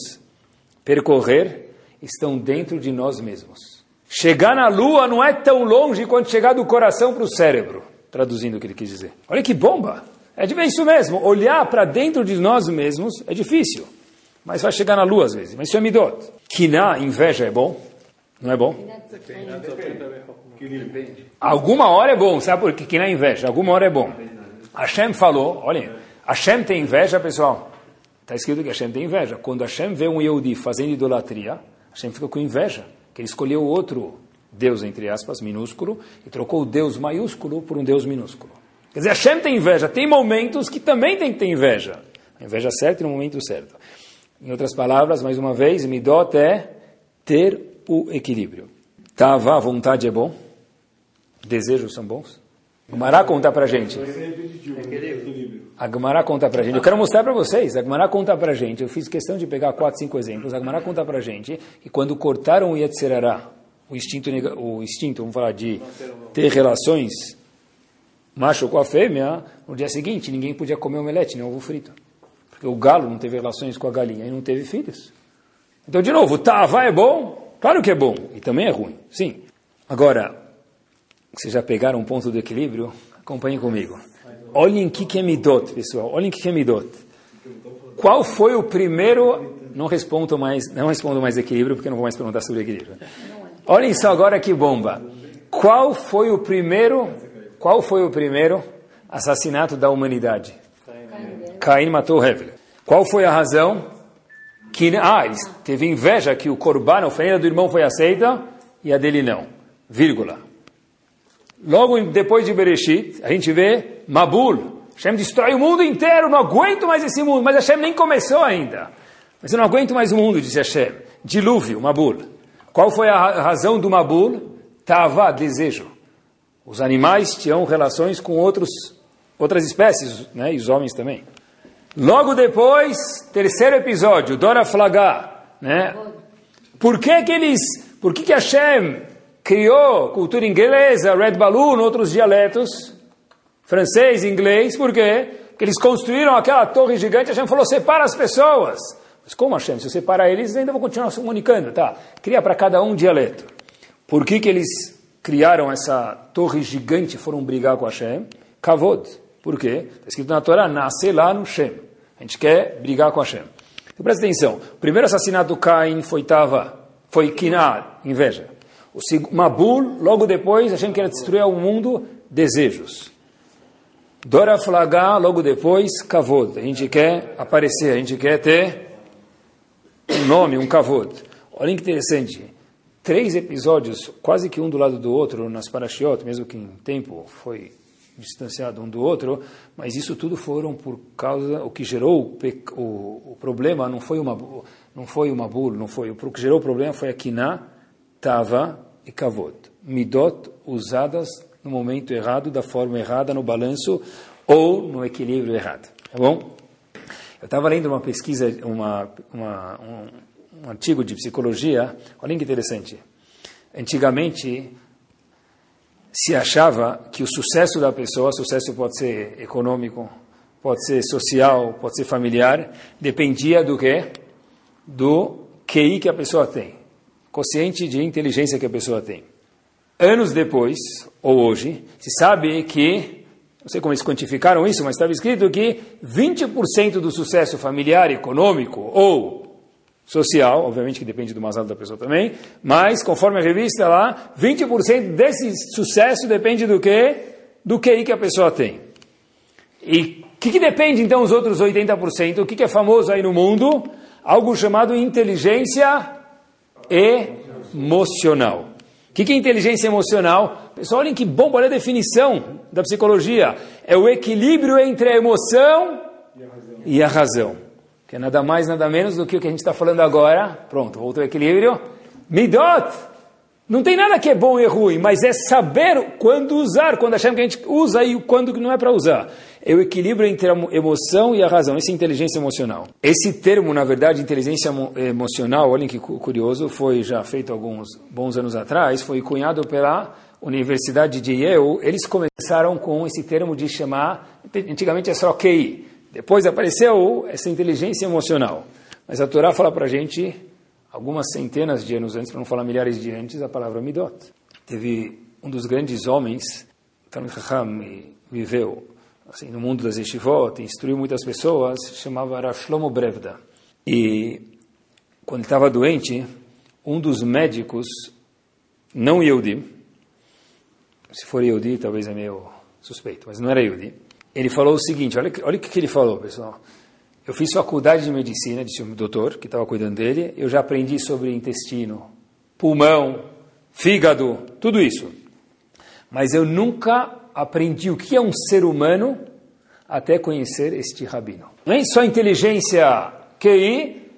percorrer estão dentro de nós mesmos. Chegar na Lua não é tão longe quanto chegar do coração para o cérebro, traduzindo o que ele quis dizer. Olha que bomba! É isso mesmo, olhar para dentro de nós mesmos é difícil, mas vai chegar na Lua às vezes. Mas isso é midot. na inveja é bom? Não é bom? Alguma hora é bom, sabe por que na inveja? Alguma hora é bom. Hashem falou, olhem, Hashem tem inveja, pessoal. Está escrito que Hashem tem inveja. Quando Hashem vê um Yehudi fazendo idolatria, Hashem fica com inveja, que ele escolheu outro Deus, entre aspas, minúsculo, e trocou o Deus maiúsculo por um Deus minúsculo. Quer dizer, Hashem tem inveja. Tem momentos que também tem que ter inveja. A inveja certa e no momento certo. Em outras palavras, mais uma vez, midot é ter o equilíbrio. Tava, a vontade é bom? Desejos são bons? Gumará conta pra gente. A Gumará conta pra gente. Eu quero mostrar para vocês. A Gumará conta pra gente. Eu fiz questão de pegar quatro, cinco exemplos. A Gumará conta pra gente que quando cortaram o Yetzirará, o instinto, o instinto, vamos falar de ter relações macho com a fêmea, no dia seguinte ninguém podia comer omelete, nem ovo frito. Porque o galo não teve relações com a galinha e não teve filhos. Então, de novo, tava é bom? Claro que é bom. E também é ruim, sim. Agora, vocês já pegaram um ponto do equilíbrio? Acompanhem comigo. Olhem o que é Midot, pessoal. Olhem o que é Midot. Qual foi o primeiro... Não respondo mais, não respondo mais equilíbrio, porque não vou mais perguntar sobre equilíbrio. Olhem só agora que bomba. Qual foi o primeiro... Qual foi o primeiro assassinato da humanidade? Caim matou Hevel. Qual foi a razão? Que, ah, teve inveja que o corban, a oferenda do irmão foi aceita e a dele não. Vírgula. Logo depois de Bereshit, a gente vê Mabul. Hashem destrói o mundo inteiro, não aguento mais esse mundo. Mas Hashem nem começou ainda. Mas eu não aguento mais o mundo, disse Hashem. Dilúvio, Mabul. Qual foi a razão do Mabul? Tava, desejo. Os animais tinham relações com outros, outras espécies, né? e os homens também. Logo depois, terceiro episódio, Dora Flagá. Né? Por que que eles, por que que Hashem criou cultura inglesa, Red Balloon, outros dialetos, francês, inglês, por quê? Porque eles construíram aquela torre gigante, Hashem falou, separa as pessoas. Mas como Hashem? Se eu separar eles, ainda vou continuar se comunicando, tá? Cria para cada um dialeto. Por que que eles criaram essa torre gigante e foram brigar com Hashem? Kavod. Por quê? Está escrito na Torá, nasce lá no Shem. A gente quer brigar com Hashem. Então presta atenção. O primeiro assassinato do Caim foi Tava, foi Kiná, inveja. O Mabul, logo depois, Hashem quer destruir o mundo, desejos. Dora Flagá, logo depois, Kavod. A gente quer aparecer, a gente quer ter um nome, um Kavod. Olha que interessante. Três episódios, quase que um do lado do outro, nas Parashiot, mesmo que em tempo foi distanciado um do outro, mas isso tudo foram por causa, o que gerou o, o, o problema não foi uma não foi uma bul, não foi, o que gerou o problema foi a Kiná, Tava e kavod. Midot usadas no momento errado, da forma errada, no balanço ou no equilíbrio errado. Tá bom? Eu estava lendo uma pesquisa, uma, uma, um, um artigo de psicologia. Olha que interessante. Antigamente, se achava que o sucesso da pessoa, sucesso pode ser econômico, pode ser social, pode ser familiar, dependia do quê? Do QI que a pessoa tem consciente de inteligência que a pessoa tem. Anos depois, ou hoje, se sabe que, não sei como eles quantificaram isso, mas estava escrito que 20% do sucesso familiar, econômico ou social, obviamente que depende do masado da pessoa também, mas conforme a revista lá, 20% desse sucesso depende do que? Do QI que a pessoa tem. E o que, que, depende então os outros 80%? O que, que é famoso aí no mundo? Algo chamado inteligência emocional. O que é inteligência emocional? Pessoal, olhem que bom, olha a definição da psicologia. É o equilíbrio entre a emoção e a razão. Que é nada mais, nada menos do que o que a gente está falando agora. Pronto, voltou ao equilíbrio. Midot. Não tem nada que é bom e ruim, mas é saber quando usar, quando achamos que a gente usa e quando não é para usar. É o equilíbrio entre a emoção e a razão, essa é inteligência emocional. Esse termo, na verdade, inteligência emocional, olhem que curioso, foi já feito alguns bons anos atrás, foi cunhado pela Universidade de Yale. Eles começaram com esse termo de chamar, antigamente é só QI, depois apareceu essa inteligência emocional. Mas a Torá fala para a gente algumas centenas de anos antes, para não falar milhares de antes, a palavra midot. Teve um dos grandes homens, Talmud Chacham, viveu assim, no mundo das yeshivot, instruiu muitas pessoas, chamava Rav Shlomo Brevda. E quando estava doente, um dos médicos, não Yehudi, se for Yehudi talvez é meio suspeito, mas não era Yehudi, ele falou o seguinte, olha, olha o que ele falou, pessoal. Eu fiz faculdade de medicina, disse o doutor que estava cuidando dele. Eu já aprendi sobre intestino, pulmão, fígado, tudo isso. Mas eu nunca aprendi o que é um ser humano até conhecer este rabino. Não é só inteligência QI,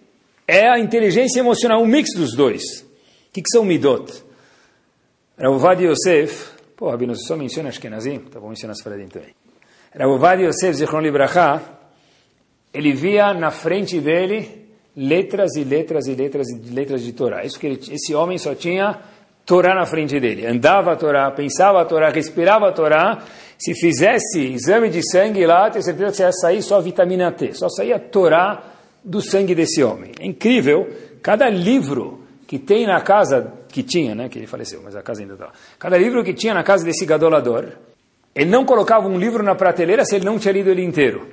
é a inteligência emocional, um mix dos dois. O que, que são midot? Ravovad Yosef, pô, Rabino, você só menciona Ashkenazim, tá bom, menciona as Faradim também. Ravovad Yosef, Zichron Libracha, ele via na frente dele letras e letras e letras e letras de Torá. Isso que ele, esse homem só tinha Torá na frente dele. Andava a Torá, pensava a Torá, respirava a Torá. Se fizesse exame de sangue lá, tenho certeza que ia sair só vitamina T. Só saía Torá do sangue desse homem. É incrível. Cada livro que tem na casa, que tinha, né, que ele faleceu, mas a casa ainda está. Cada livro que tinha na casa desse gadolador, ele não colocava um livro na prateleira se ele não tinha lido ele inteiro.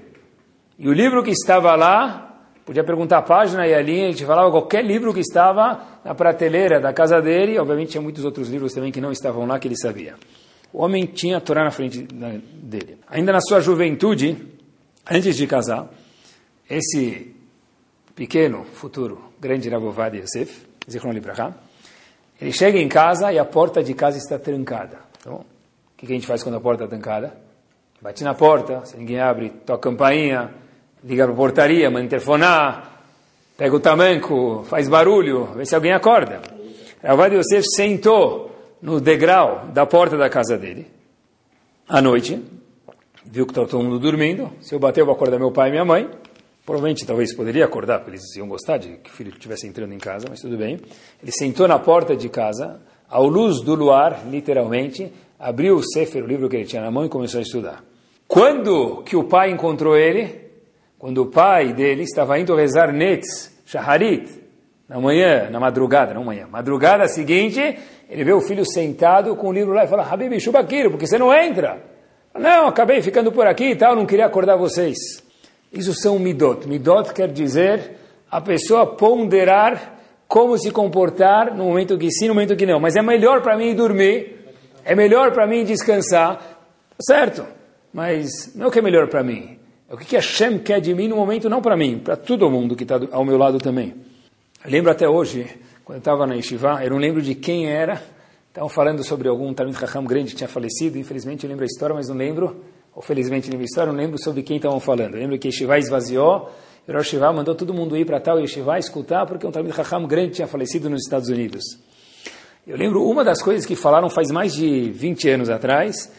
E o livro que estava lá, podia perguntar a página e a linha, a gente falava qualquer livro que estava na prateleira da casa dele, obviamente tinha muitos outros livros também que não estavam lá que ele sabia. O homem tinha a Torá na frente dele. Ainda na sua juventude, antes de casar, esse pequeno, futuro, grande Ravovad Yosef, Zichron Libraha, ele chega em casa e a porta de casa está trancada. Então, o que a gente faz quando a porta está trancada? Bate na porta, se ninguém abre, toca a campainha, liga para a portaria, manda telefonar, pega o tamanco, faz barulho, vê se alguém acorda. Ravad Yosef sentou no degrau da porta da casa dele, à noite, viu que estava todo mundo dormindo, se eu bater eu vou acordar meu pai e minha mãe, provavelmente talvez poderia acordar, porque eles iam gostar de que o filho estivesse entrando em casa, mas tudo bem. Ele sentou na porta de casa, ao luz do luar, literalmente, abriu o Sefer, o livro que ele tinha na mão, e começou a estudar. Quando que o pai encontrou ele? Quando o pai dele estava indo rezar Netz, Shaharit, na manhã, na madrugada, não manhã, madrugada seguinte, ele vê o filho sentado com o livro lá e fala, Habib, Shubakiro, porque você não entra? Não, acabei ficando por aqui e tal, não queria acordar vocês. Isso são midot. Midot quer dizer a pessoa ponderar como se comportar no momento que sim, no momento que não. Mas é melhor para mim dormir, é melhor para mim descansar, certo? Mas não é o que é melhor para mim. É o que Hashem quer de mim no momento, não para mim, para todo mundo que está ao meu lado também. Eu lembro até hoje, quando eu estava na Yeshiva, eu não lembro de quem era, estavam falando sobre algum Talmud Chacham grande que tinha falecido, infelizmente eu lembro a história, mas não lembro, ou felizmente lembro a história, não lembro sobre quem estavam falando. Eu lembro que Yeshiva esvaziou, o Rosh Yeshiva mandou todo mundo ir para tal Yeshiva escutar, porque um Talmud Chacham grande tinha falecido nos Estados Unidos. Eu lembro uma das coisas que falaram faz mais de 20 anos atrás,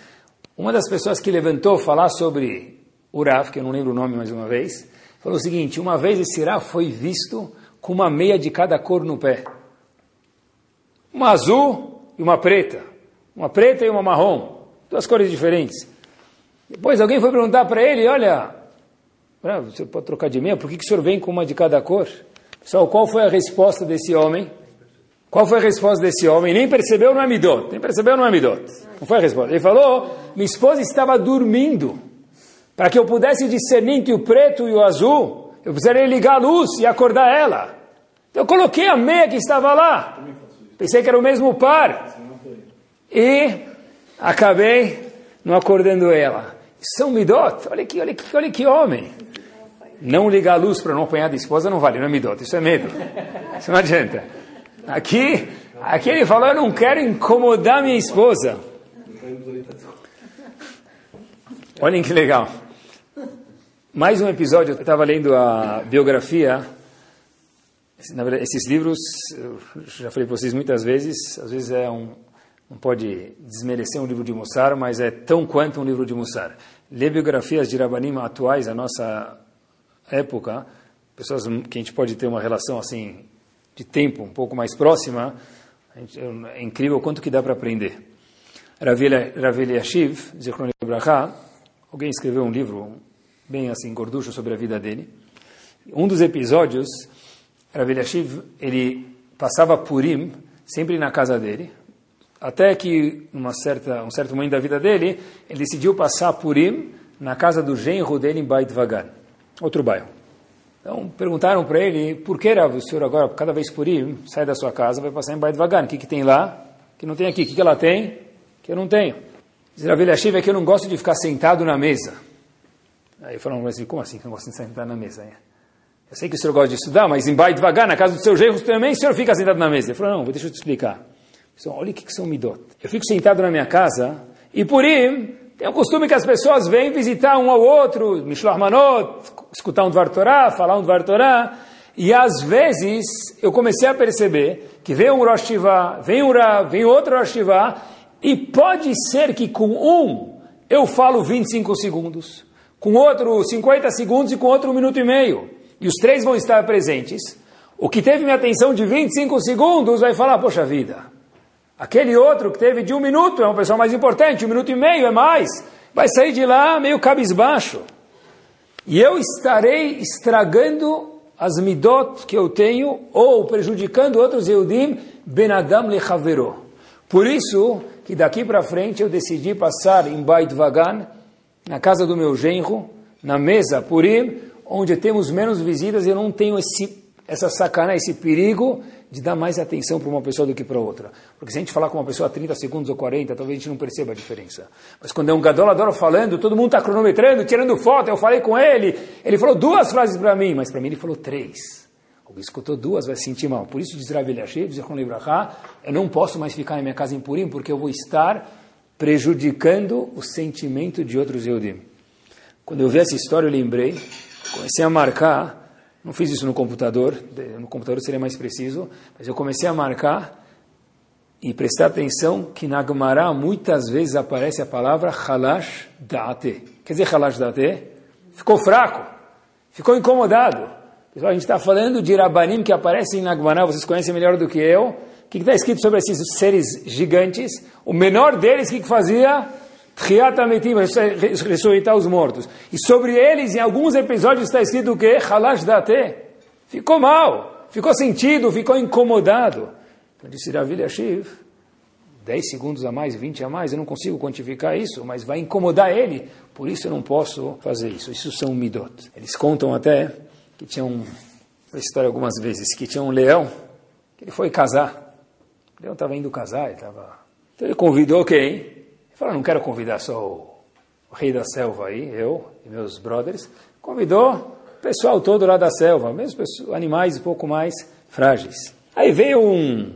uma das pessoas que levantou falar sobre o Rav, que eu não lembro o nome mais uma vez, falou o seguinte: uma vez esse Rav foi visto com uma meia de cada cor no pé. Uma azul e uma preta. Uma preta e uma marrom. Duas cores diferentes. Depois alguém foi perguntar para ele: olha, você pode trocar de meia, por que, que o senhor vem com uma de cada cor? Pessoal, qual foi a resposta desse homem? Qual foi a resposta desse homem? Nem percebeu no Amidot. Nem percebeu no Amidot. Não foi a resposta. Ele falou: minha esposa estava dormindo. Para que eu pudesse discernir entre o preto e o azul, eu precisaria ligar a luz e acordar ela. Então eu coloquei a meia que estava lá. Pensei que era o mesmo par. E acabei não acordando ela. São midot. Olha que, olha que, olha que homem. Não ligar a luz para não apanhar da esposa não vale, não é midot. Isso é medo. Isso não adianta. Aqui, aqui ele falou, eu não quero incomodar minha esposa. Olhem que legal. Mais um episódio, eu estava lendo a biografia verdade, esses livros, já falei para vocês muitas vezes, às vezes é um, não pode desmerecer um livro de Mussar, mas é tão quanto um livro de Mussar. Ler biografias de Rabanim atuais, a nossa época, pessoas que a gente pode ter uma relação assim de tempo um pouco mais próxima, gente, é incrível quanto que dá para aprender. Rav Eliashiv, Zichron Ibrahá, alguém escreveu um livro bem assim gorducho sobre a vida dele. Um dos episódios Rav Eliashiv, ele passava Purim sempre na casa dele, até que uma certa, um certo momento da vida dele, ele decidiu passar Purim na casa do genro dele em Beit Vagan, outro bairro. Então perguntaram para ele, por que Rav, o senhor agora, cada vez Purim, sai da sua casa, vai passar em Beit Vagan, o que, que tem lá? Que não tem aqui, o que, que ela tem? Que eu não tenho. Diz Rav Eliashiv é que eu não gosto de ficar sentado na mesa. Aí falaram assim, como assim que não gosto de sentar na mesa? Eu sei que o senhor gosta de estudar, mas em Beit devagar, na casa do seu genro também, o senhor fica sentado na mesa. Ele falou, não, deixa eu te explicar. Falei, olha o que, que são midot. Eu fico sentado na minha casa, e aí, tem o costume que as pessoas vêm visitar um ao outro, Mishloach Manot, escutar um Dvar Torah, falar um Dvar Torah, e às vezes eu comecei a perceber que vem um Rosh Hashivah, vem um Rav, vem outro Rosh Hashivah, e pode ser que com um eu falo 25 segundos, com outro 50 segundos e com outro um minuto e meio e os três vão estar presentes, o que teve minha atenção de 25 segundos vai falar, poxa vida, aquele outro que teve de um minuto é uma pessoa mais importante, um minuto e meio é mais, vai sair de lá meio cabisbaixo. E eu estarei estragando as midot que eu tenho ou prejudicando outros Yehudim, Benadam lechavero. Por isso que daqui para frente eu decidi passar em Beit Vagan, na casa do meu genro, na mesa Purim, onde temos menos visitas, eu não tenho esse, essa sacana, esse perigo de dar mais atenção para uma pessoa do que para outra. Porque se a gente falar com uma pessoa 30 segundos ou 40, talvez a gente não perceba a diferença. Mas quando é um gadolador falando, todo mundo está cronometrando, tirando foto, eu falei com ele, ele falou duas frases para mim, mas para mim ele falou três. Alguém escutou duas, vai se sentir mal. Por isso diz Rav Eliashiv, diz eu não posso mais ficar na minha casa em Purim, porque eu vou estar prejudicando o sentimento de outros Yehudim. Quando eu vi essa história, eu lembrei comecei a marcar, não fiz isso no computador, no computador seria mais preciso, mas eu comecei a marcar e prestar atenção que na Gemara muitas vezes aparece a palavra halash da'ate. Quer dizer halash da'ate? Ficou fraco, ficou incomodado. Pessoal, a gente está falando de Rabanim que aparecem na Gemara, vocês conhecem melhor do que eu. O que está escrito sobre esses seres gigantes? O menor deles, o que, que fazia? Triatametim, ressuscitar os mortos. E sobre eles, em alguns episódios, está escrito o quê? Halash date. Ficou mal, ficou sentido, ficou incomodado. Então disse Rav Eliashiv, 10 segundos a mais, 20 a mais, eu não consigo quantificar isso, mas vai incomodar ele, por isso eu não posso fazer isso. Isso são midot. Eles contam até que tinha um, uma história algumas vezes, que tinha um leão, que ele foi casar. Leão estava indo casar, ele estava... Então ele convidou quem? falou, não quero convidar só o, rei da selva aí, eu e meus brothers. Convidou o pessoal todo lá da selva, mesmo animais um pouco mais frágeis. Aí veio um,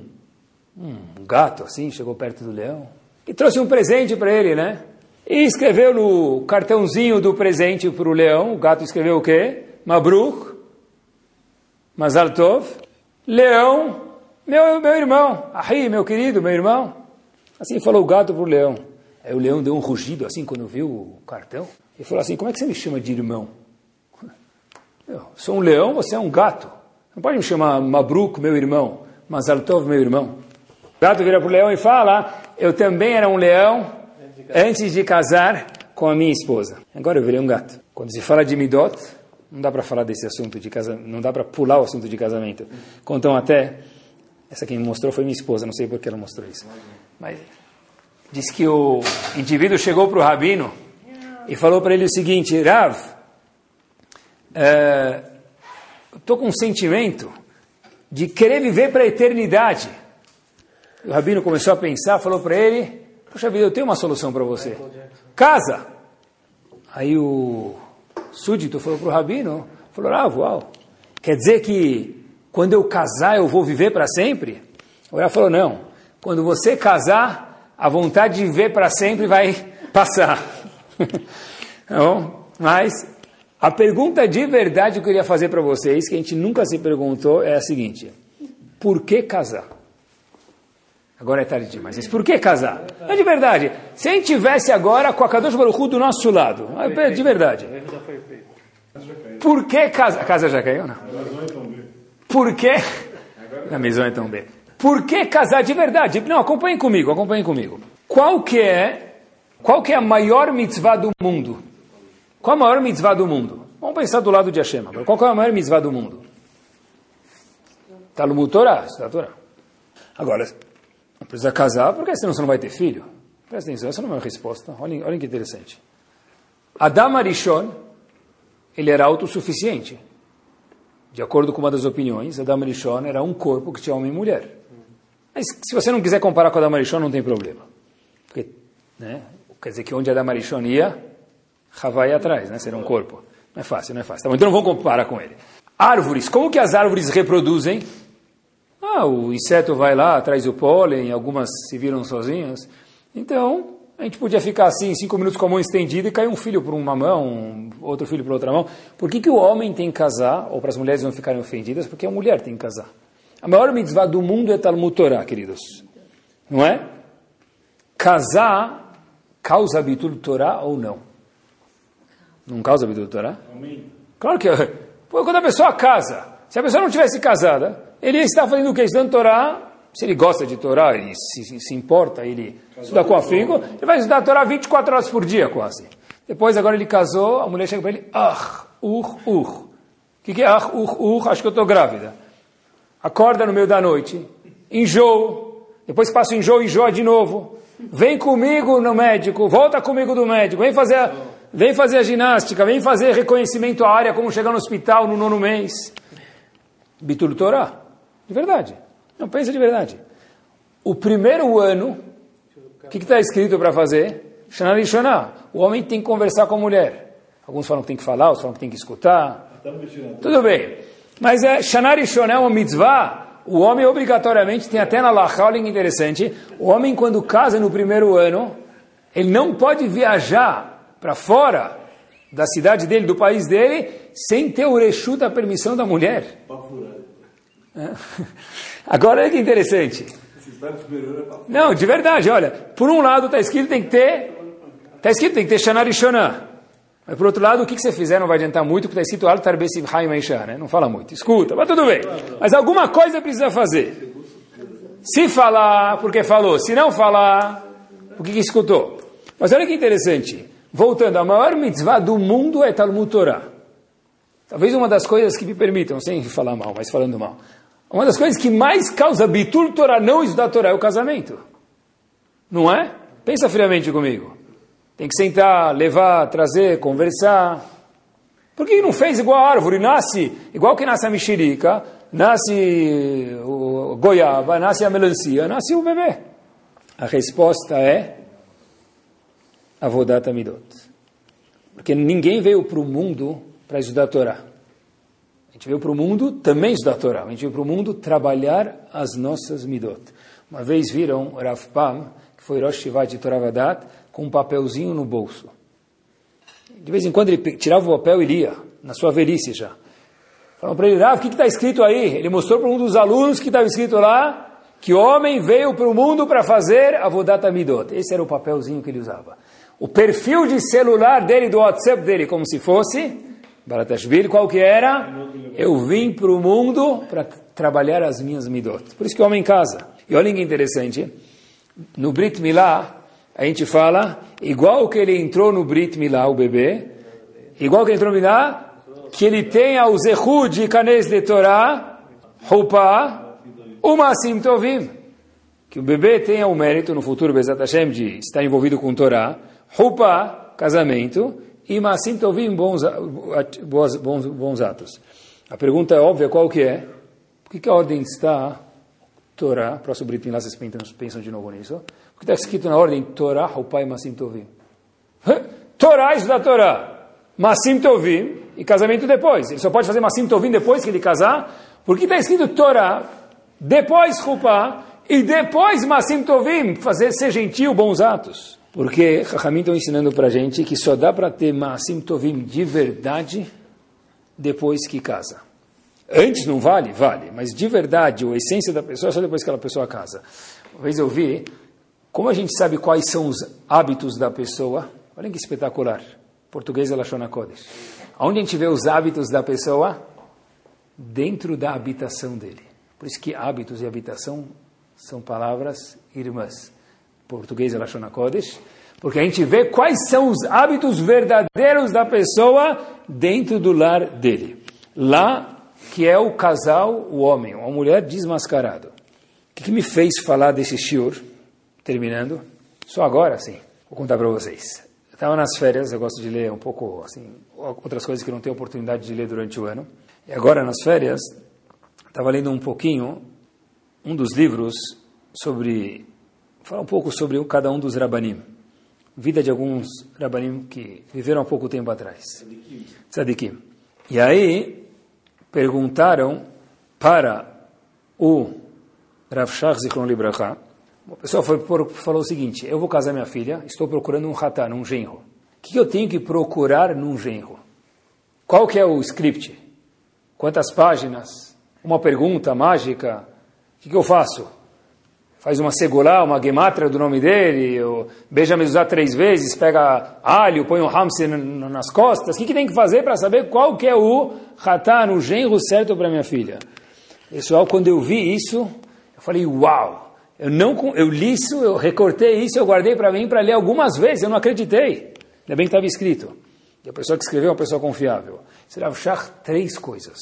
um gato assim, chegou perto do leão e trouxe um presente para ele, né? E escreveu no cartãozinho do presente para o leão, o gato escreveu o quê? Mabruk, Mazal Tov, leão, meu, meu irmão, Ahi, meu querido, meu irmão. Assim falou o gato para o leão. Aí o leão deu um rugido assim quando viu o cartão. E falou assim: Como é que você me chama de irmão? Eu sou um leão, você é um gato. Não pode me chamar Mabruk, meu irmão, Mazaltov, meu irmão. O gato vira para o leão e fala: Eu também era um leão antes de casar com a minha esposa. Agora eu virei um gato. Quando se fala de Midot, não dá para falar desse assunto de casamento, não dá para pular o assunto de casamento. Contam até, essa quem me mostrou foi minha esposa, não sei por que ela mostrou isso. Mas diz que o indivíduo chegou para o rabino e falou para ele o seguinte: Rav, é, estou com um sentimento de querer viver para a eternidade. O rabino começou a pensar, falou para ele: Poxa vida, eu tenho uma solução para você. Casa. Aí o súdito falou para o rabino: falou, ah, uau, quer dizer que quando eu casar eu vou viver para sempre? O Rav falou: Não, quando você casar a vontade de ver para sempre vai <laughs> passar. Bom? <laughs> Mas A pergunta de verdade que eu queria fazer para vocês, que a gente nunca se perguntou, é a seguinte: por que casar? Agora é tarde demais. Mas por que casar? É de verdade. Se a gente tivesse agora com a Kadosh Baruch Hu do nosso lado, é de verdade. Por que casar? A casa já caiu, não? Por que? Na missão é tão bem. Por que casar de verdade? Não, acompanhem comigo, acompanhem comigo. Qual que é, qual que é a maior mitzvah do mundo? Qual a maior mitzvah do mundo? Vamos pensar do lado de Hashem. Qual que é a maior mitzvah do mundo? Talmud Torah, está Torá. Agora, não precisa casar, porque senão você não vai ter filho. Presta atenção, essa não é uma resposta. Olhem, olhem que interessante. Adam Arishon, ele era autossuficiente. De acordo com uma das opiniões, Adam Arishon era um corpo que tinha homem e mulher. Mas se você não quiser comparar com Adam Arishon, não tem problema. Porque, né, quer dizer que onde Adam Arishon ia, Havá ia atrás, né, ser um corpo. Não é fácil, não é fácil. Tá então não vamos comparar com ele. Árvores, como que as árvores reproduzem? Ah, o inseto vai lá, traz o pólen, algumas se viram sozinhas. Então, a gente podia ficar assim, cinco minutos com a mão estendida e cair um filho por uma mão, outro filho por outra mão. Por que, que o homem tem que casar, ou para as mulheres não ficarem ofendidas? Porque a mulher tem que casar. A maior mitzvah do mundo é Talmud Torah, queridos. Não é? Casar causa habitud Torah ou não? Não causa habitud Torah? Claro que é. Quando a pessoa casa, se a pessoa não tivesse casada, ele está fazendo o que? Estudando Torá. Se ele gosta de Torá e se, se importa, ele estuda com afinco, ele vai estudar Torá 24 horas por dia, quase. Depois, agora ele casou, a mulher chega para ele, ah, ur, ur. O que, que é ah, ur, ur? Acho que eu estou grávida. Acorda no meio da noite, enjoo, depois passa o enjoo, enjoa de novo. Vem comigo no médico, volta comigo do médico, vem fazer, a, vem fazer a ginástica, vem fazer reconhecimento à área, como chegar no hospital no nono mês. Bitul Torá. De verdade. Não, pensa de verdade. O primeiro ano, o que está escrito para fazer? Shana Rishonah. O homem tem que conversar com a mulher. Alguns falam que tem que falar, outros falam que tem que escutar. Tudo bem. Mas é, Shana Rishonah é uma mitzvah. O homem obrigatoriamente, tem até na Lachaulin interessante, o homem quando casa no primeiro ano, ele não pode viajar para fora da cidade dele, do país dele, sem ter o rechu da permissão da mulher. É. <laughs> Agora olha que interessante. Não, de verdade, olha. Por um lado está escrito tem que ter. Está escrito tem que ter Shana Rishonah. Mas por outro lado, o que, que você fizer não vai adiantar muito, porque está escrito Al Tarbesi Haim né? Não fala muito. Escuta, mas tudo bem. Mas alguma coisa precisa fazer. Se falar, porque falou. Se não falar, porque que escutou. Mas olha que interessante. Voltando, a maior mitzvah do mundo é Talmud Torah. Talvez uma das coisas que me permitam, sem falar mal, mas falando mal. Uma das coisas que mais causa bitur Torah, não estudar Torah, é o casamento. Não é? Pensa friamente comigo. Tem que sentar, levar, trazer, conversar. Por que não fez igual a árvore? Nasce, igual que nasce a mexerica, nasce o goiaba, nasce a melancia, nasce o bebê. A resposta é Avodat Amidot. Porque ninguém veio para o mundo para estudar Torá gente veio para o mundo também estudar a Torá. A gente veio para o mundo trabalhar as nossas midot. Uma vez viram Rav Pam, que foi Rosh Shivat de Toravadat, com um papelzinho no bolso. De vez em quando ele tirava o papel e lia, na sua velhice já. Falaram para ele, Rav, o que está escrito aí? Ele mostrou para um dos alunos que estava escrito lá, que homem veio para o mundo para fazer Avodat Midot. Esse era o papelzinho que ele usava. O perfil de celular dele, do WhatsApp dele, como se fosse Baratashvili, qual que era? Eu vim para o mundo para trabalhar as minhas midot. Por isso que o homem casa. E olha que interessante, no Brit Milá, a gente fala, igual que ele entrou no Brit Milá, o bebê, igual que ele entrou no Milá, que ele tenha o Zehud de Kanes de Torá, Rupa, uma Tovim. Que o bebê tenha o mérito no futuro, Bezat Hashem, de estar envolvido com Torá, Rupa, casamento, e Masim Tovim, bons, bons, bons, atos. A pergunta é óbvia, qual que é? Por que, que a ordem está Torá, próximo Brit Milá, vocês pensam de novo nisso? Porque está escrito na ordem Torá, o pai Masim Tovim. Torá, isso da Torá. Masim Tovim, e casamento depois. Ele só pode fazer Masim Tovim depois que ele casar, porque está escrito Torá, depois Rupá, e depois Masim Tovim, fazer ser gentil, bons atos. Porque Rahamim estão ensinando para a gente que só dá para ter Maasim Tovim de verdade depois que casa. Antes não vale? Vale. Mas de verdade, a essência da pessoa é só depois que aquela pessoa casa. Uma vez eu vi, como a gente sabe quais são os hábitos da pessoa? Olha que espetacular. Português é Lashon Kodesh. Onde a gente vê os hábitos da pessoa? Dentro da habitação dele. Por isso que hábitos e habitação são palavras irmãs. Português é Lashon Kodesh. Porque a gente vê quais são os hábitos verdadeiros da pessoa dentro do lar dele. Lá que é o casal, o homem, uma mulher desmascarado. O que, que me fez falar desse shiur, terminando? Só agora, sim, vou contar para vocês. Estava nas férias, eu gosto de ler um pouco, assim, outras coisas que não tenho oportunidade de ler durante o ano. E agora, nas férias, estava lendo um pouquinho um dos livros sobre, falar um pouco sobre cada um dos Rabanim. Vida de alguns Rabanim que viveram há pouco tempo atrás. Tzadikim. E aí, perguntaram para o Rav Shach Zichron Libracha, uma pessoa foi, falou o seguinte, eu vou casar minha filha, estou procurando um ratan, um genro. O que eu tenho que procurar num genro? Qual que é o script? Quantas páginas? Uma pergunta mágica? O que eu faço? Faz uma segulá, uma gematra do nome dele, ou beija mezuzá três vezes, pega alho, põe um hamster nas costas. O que, que tem que fazer para saber qual que é o ratan, o genro certo para minha filha? Pessoal, quando eu vi isso, eu falei, uau! Eu, não, eu li isso, eu recortei isso, eu guardei para mim para ler algumas vezes, eu não acreditei. Ainda bem que estava escrito. E a pessoa que escreveu é uma pessoa confiável. Será achar três coisas.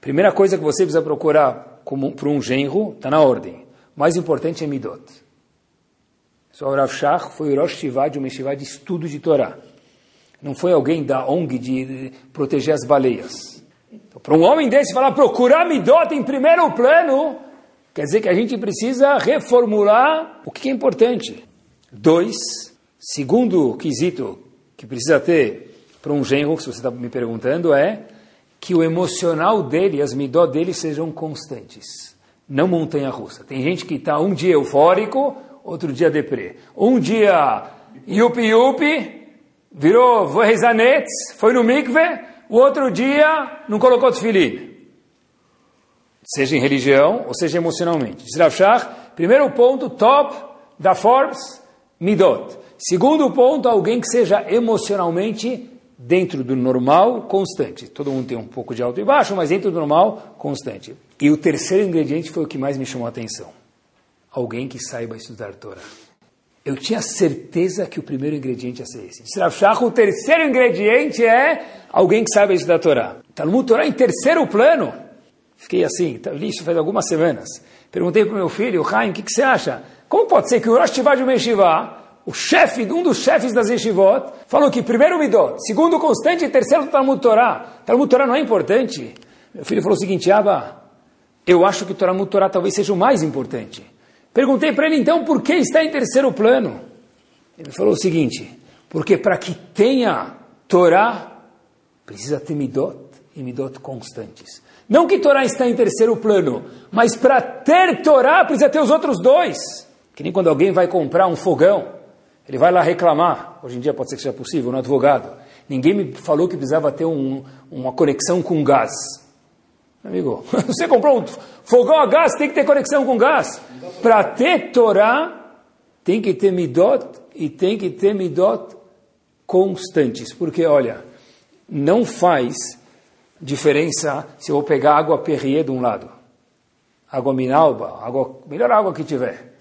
Primeira coisa que você precisa procurar para um genro, está na ordem mais importante é Midot. Só o Rav Shach foi o Rosh Shiva de uma Shiva de estudo de Torá. Não foi alguém da ONG de proteger as baleias. Então, para um homem desse falar procurar Midot em primeiro plano, quer dizer que a gente precisa reformular o que é importante. Dois, segundo quesito que precisa ter para um genro, se você está me perguntando, é que o emocional dele, as midot dele sejam constantes não montanha russa. Tem gente que está um dia eufórico, outro dia deprê. Um dia yupi yupi, virou vohezanetz, foi no mikve, o outro dia não colocou tefilim. Seja em religião ou seja emocionalmente. Diz primeiro ponto, top da Forbes, midot. Segundo ponto, alguém que seja emocionalmente dentro do normal, constante. Todo mundo tem um pouco de alto e baixo, mas dentro do normal, constante. E o terceiro ingrediente foi o que mais me chamou a atenção. Alguém que saiba estudar Torá. Eu tinha certeza que o primeiro ingrediente ia ser esse. Shach, o terceiro ingrediente é alguém que saiba estudar Torá. Talmud Torá em terceiro plano. Fiquei assim, li isso faz algumas semanas. Perguntei para o meu filho, Chaim, o que, que, você acha? Como pode ser que o Rosh Tivá de Meshivá, o chefe, um dos chefes das Yeshivot, falou que primeiro Midot, segundo constante e terceiro Talmud Torá. Talmud Torá não é importante. Meu filho falou o seguinte, Abba, eu acho que Talmud Torá talvez seja o mais importante. Perguntei para ele então por que está em terceiro plano. Ele falou o seguinte: porque para que tenha Torá, precisa ter Midot e Midot constantes. Não que Torá está em terceiro plano, mas para ter Torá precisa ter os outros dois. Que nem quando alguém vai comprar um fogão, ele vai lá reclamar. Hoje em dia pode ser que seja possível, no advogado. Ninguém me falou que precisava ter um, uma conexão com gás. Amigo, <laughs> você comprou um fogão a gás, tem que ter conexão com gás. Para ter Torá, tem que ter midot e tem que ter midot constantes. Porque, olha, não faz diferença se eu vou pegar água Perrier de um lado, água Minalba, água, melhor água que tiver.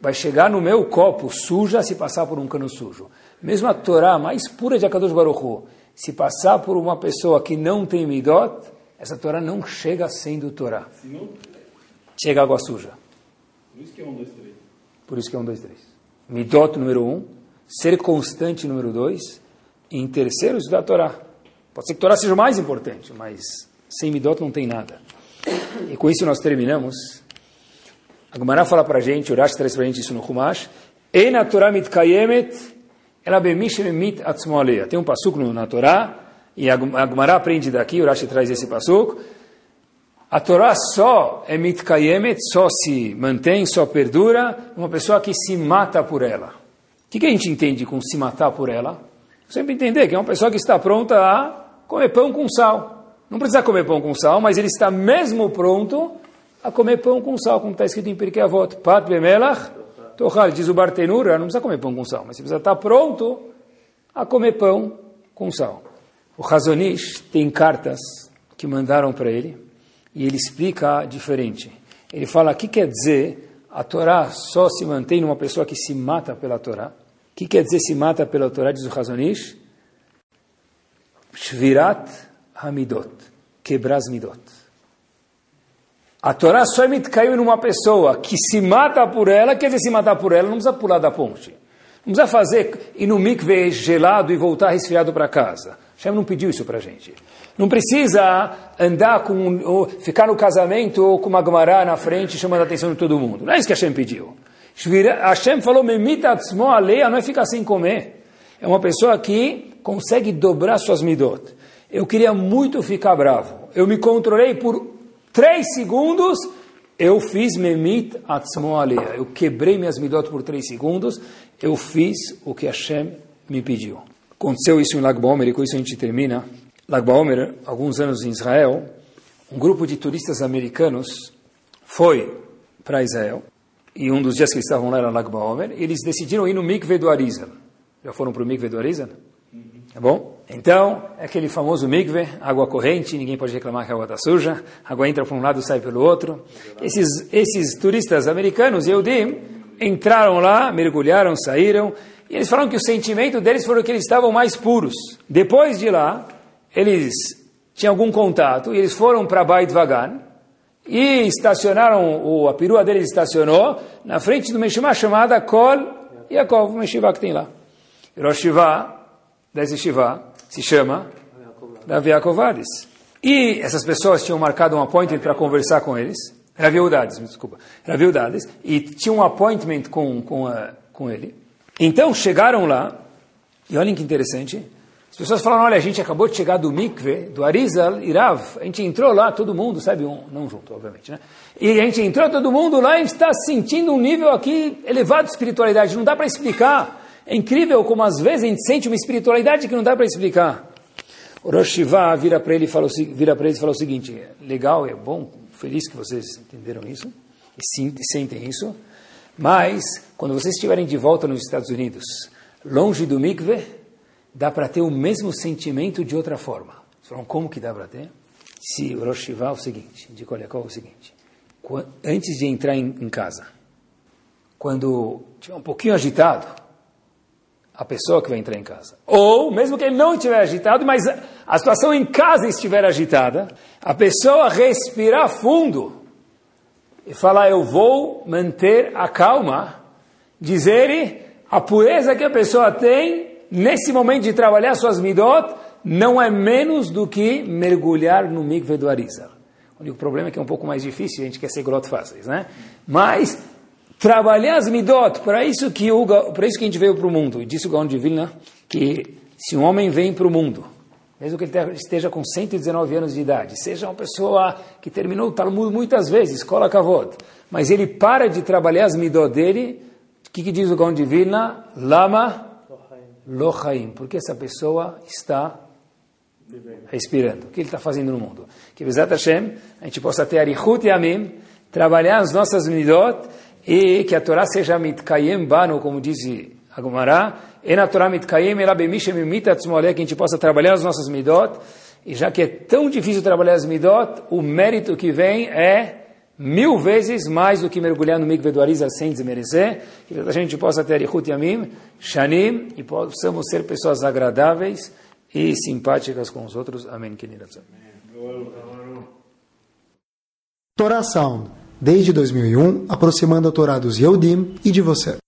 Vai chegar no meu copo suja se passar por um cano sujo. Mesmo a Torá mais pura de Akadosh Baruch Hu, se passar por uma pessoa que não tem midot, essa Torá não chega sendo Torá. Chega água suja. Por isso que é um, dois, três. Por isso que é um, dois, três. Midot número um, ser constante número dois, e em terceiro estudar a Torá. Pode ser que a Torá seja o mais importante, mas sem Midot não tem nada. E com isso nós terminamos. A Gemara fala para a gente, o Rashi traz para a gente isso no Chumash, Ena Torah mitkayemet, ela bemishem mit atzmoaleia. Tem um passuco na Torá, e a aprende daqui, o traz esse passuco, a Torá só é mitkayemet, só se mantém, só perdura, uma pessoa que se mata por ela. O que, que a gente entende com se matar por ela? Sempre entender que é uma pessoa que está pronta a comer pão com sal. Não precisa comer pão com sal, mas ele está mesmo pronto a comer pão com sal, como está escrito em Pirkei Avot. Pat bemelach tochal, diz o Bartenura, não precisa comer pão com sal, mas você precisa estar pronto a comer pão com sal. O Razonish tem cartas que mandaram para ele e ele explica diferente. Ele fala, o que quer dizer a Torá só se mantém numa pessoa que se mata pela Torá? O que quer dizer se mata pela Torá, diz o Razonish? Shvirat Hamidot, quebrar midot. A Torá só é caiu numa pessoa que se mata por ela, quer dizer, se matar por ela, não precisa pular da ponte. Não precisa fazer ir no mikve gelado e voltar resfriado para casa. Hashem não pediu isso para a gente. Não precisa andar com, ficar no casamento ou com uma gamará na frente chamando a atenção de todo mundo. Não é isso que Hashem pediu. Hashem falou, memita atzmo não é ficar sem comer. É uma pessoa que consegue dobrar suas midot. Eu queria muito ficar bravo. Eu me controlei por três segundos. Eu fiz memit atzmo aleia. Eu quebrei minhas midot por três segundos. Eu fiz o que Hashem me pediu. Aconteceu isso em Lag Baomer e com isso a gente termina. Lag Baomer, alguns anos em Israel, um grupo de turistas americanos foi para Israel e um dos dias que eles estavam lá era Lag Baomer, eles decidiram ir no Mikve do Arizal. Já foram para o Mikve do Arizal? Tá bom? Então, é aquele famoso mikve, água corrente, ninguém pode reclamar que a água está suja, a água entra por um lado e sai pelo outro. Esses, esses turistas americanos, Eudim, entraram lá, mergulharam, saíram, e eles falaram que o sentimento deles foi que eles estavam mais puros. Depois de lá, eles tinham algum contato e eles foram para Beit Vagan e estacionaram, o, a perua deles estacionou na frente de uma yeshiva chamada Kol Yaakov, uma yeshiva que tem lá. Rosh Shiva, dessa yeshiva, se chama Davi Yakovades. E essas pessoas tinham marcado um appointment para conversar com eles, Raviudades, desculpa, Raviudades, e tinham um appointment com, com, uh, com ele. Então chegaram lá, e olhem que interessante, as pessoas falaram, olha, a gente acabou de chegar do mikve, do Arizal, Irav, a gente entrou lá, todo mundo, sabe, um, não junto, obviamente, né? E a gente entrou todo mundo lá, a gente está sentindo um nível aqui elevado de espiritualidade, não dá para explicar. É incrível como às vezes a gente sente uma espiritualidade que não dá para explicar. O vira para ele e ele e fala o seguinte, legal, é bom, feliz que vocês entenderam isso, e sentem isso, mas quando vocês estiverem de volta nos Estados Unidos, longe do mikve, dá para ter o mesmo sentimento de outra forma. Vocês falam, como que dá para ter? Se o Rosh é o seguinte, de Kolyakov é o seguinte, antes de entrar em, em casa, quando estiver um pouquinho agitado, a pessoa que vai entrar em casa. Ou, mesmo que ele não estiver agitado, mas a situação em casa estiver agitada, a pessoa respirar fundo e falar, eu vou manter a calma, dizer a pureza que a pessoa tem nesse momento de trabalhar suas midot, não é menos do que mergulhar no mikve do Arizal. O único problema é que é um pouco mais difícil, a gente quer ser grot fáceis, né? Mas trabalhar as midot, para isso que o, para isso que a gente veio para o mundo. E disse o Gaon de Vilna que se um homem vem para o mundo, mesmo que ele esteja com 119 anos de idade, seja uma pessoa que terminou o Talmud muitas vezes, escola Kavod, mas ele para de trabalhar as midot dele, o que, que diz o Gaon de Vilna? Lama Lohaim, porque essa pessoa está respirando. O que ele está fazendo no mundo? Que Bezat Hashem, a gente possa ter Arihut Yamim, trabalhar as nossas midot e que a Torá seja mitkayem bano, como diz a Gomara, e na Torá mitkayem que a gente possa trabalhar as nossas midot, e já que é tão difícil trabalhar as midot, o mérito que vem é mil vezes mais do que mergulhar no mikve do Arizal sem desmerecer, que a gente possa ter Yichut Yamim, Shanim, e possamos ser pessoas agradáveis e simpáticas com os outros. Amém. Torá Sound, desde 2001, aproximando a Torá dos e de você.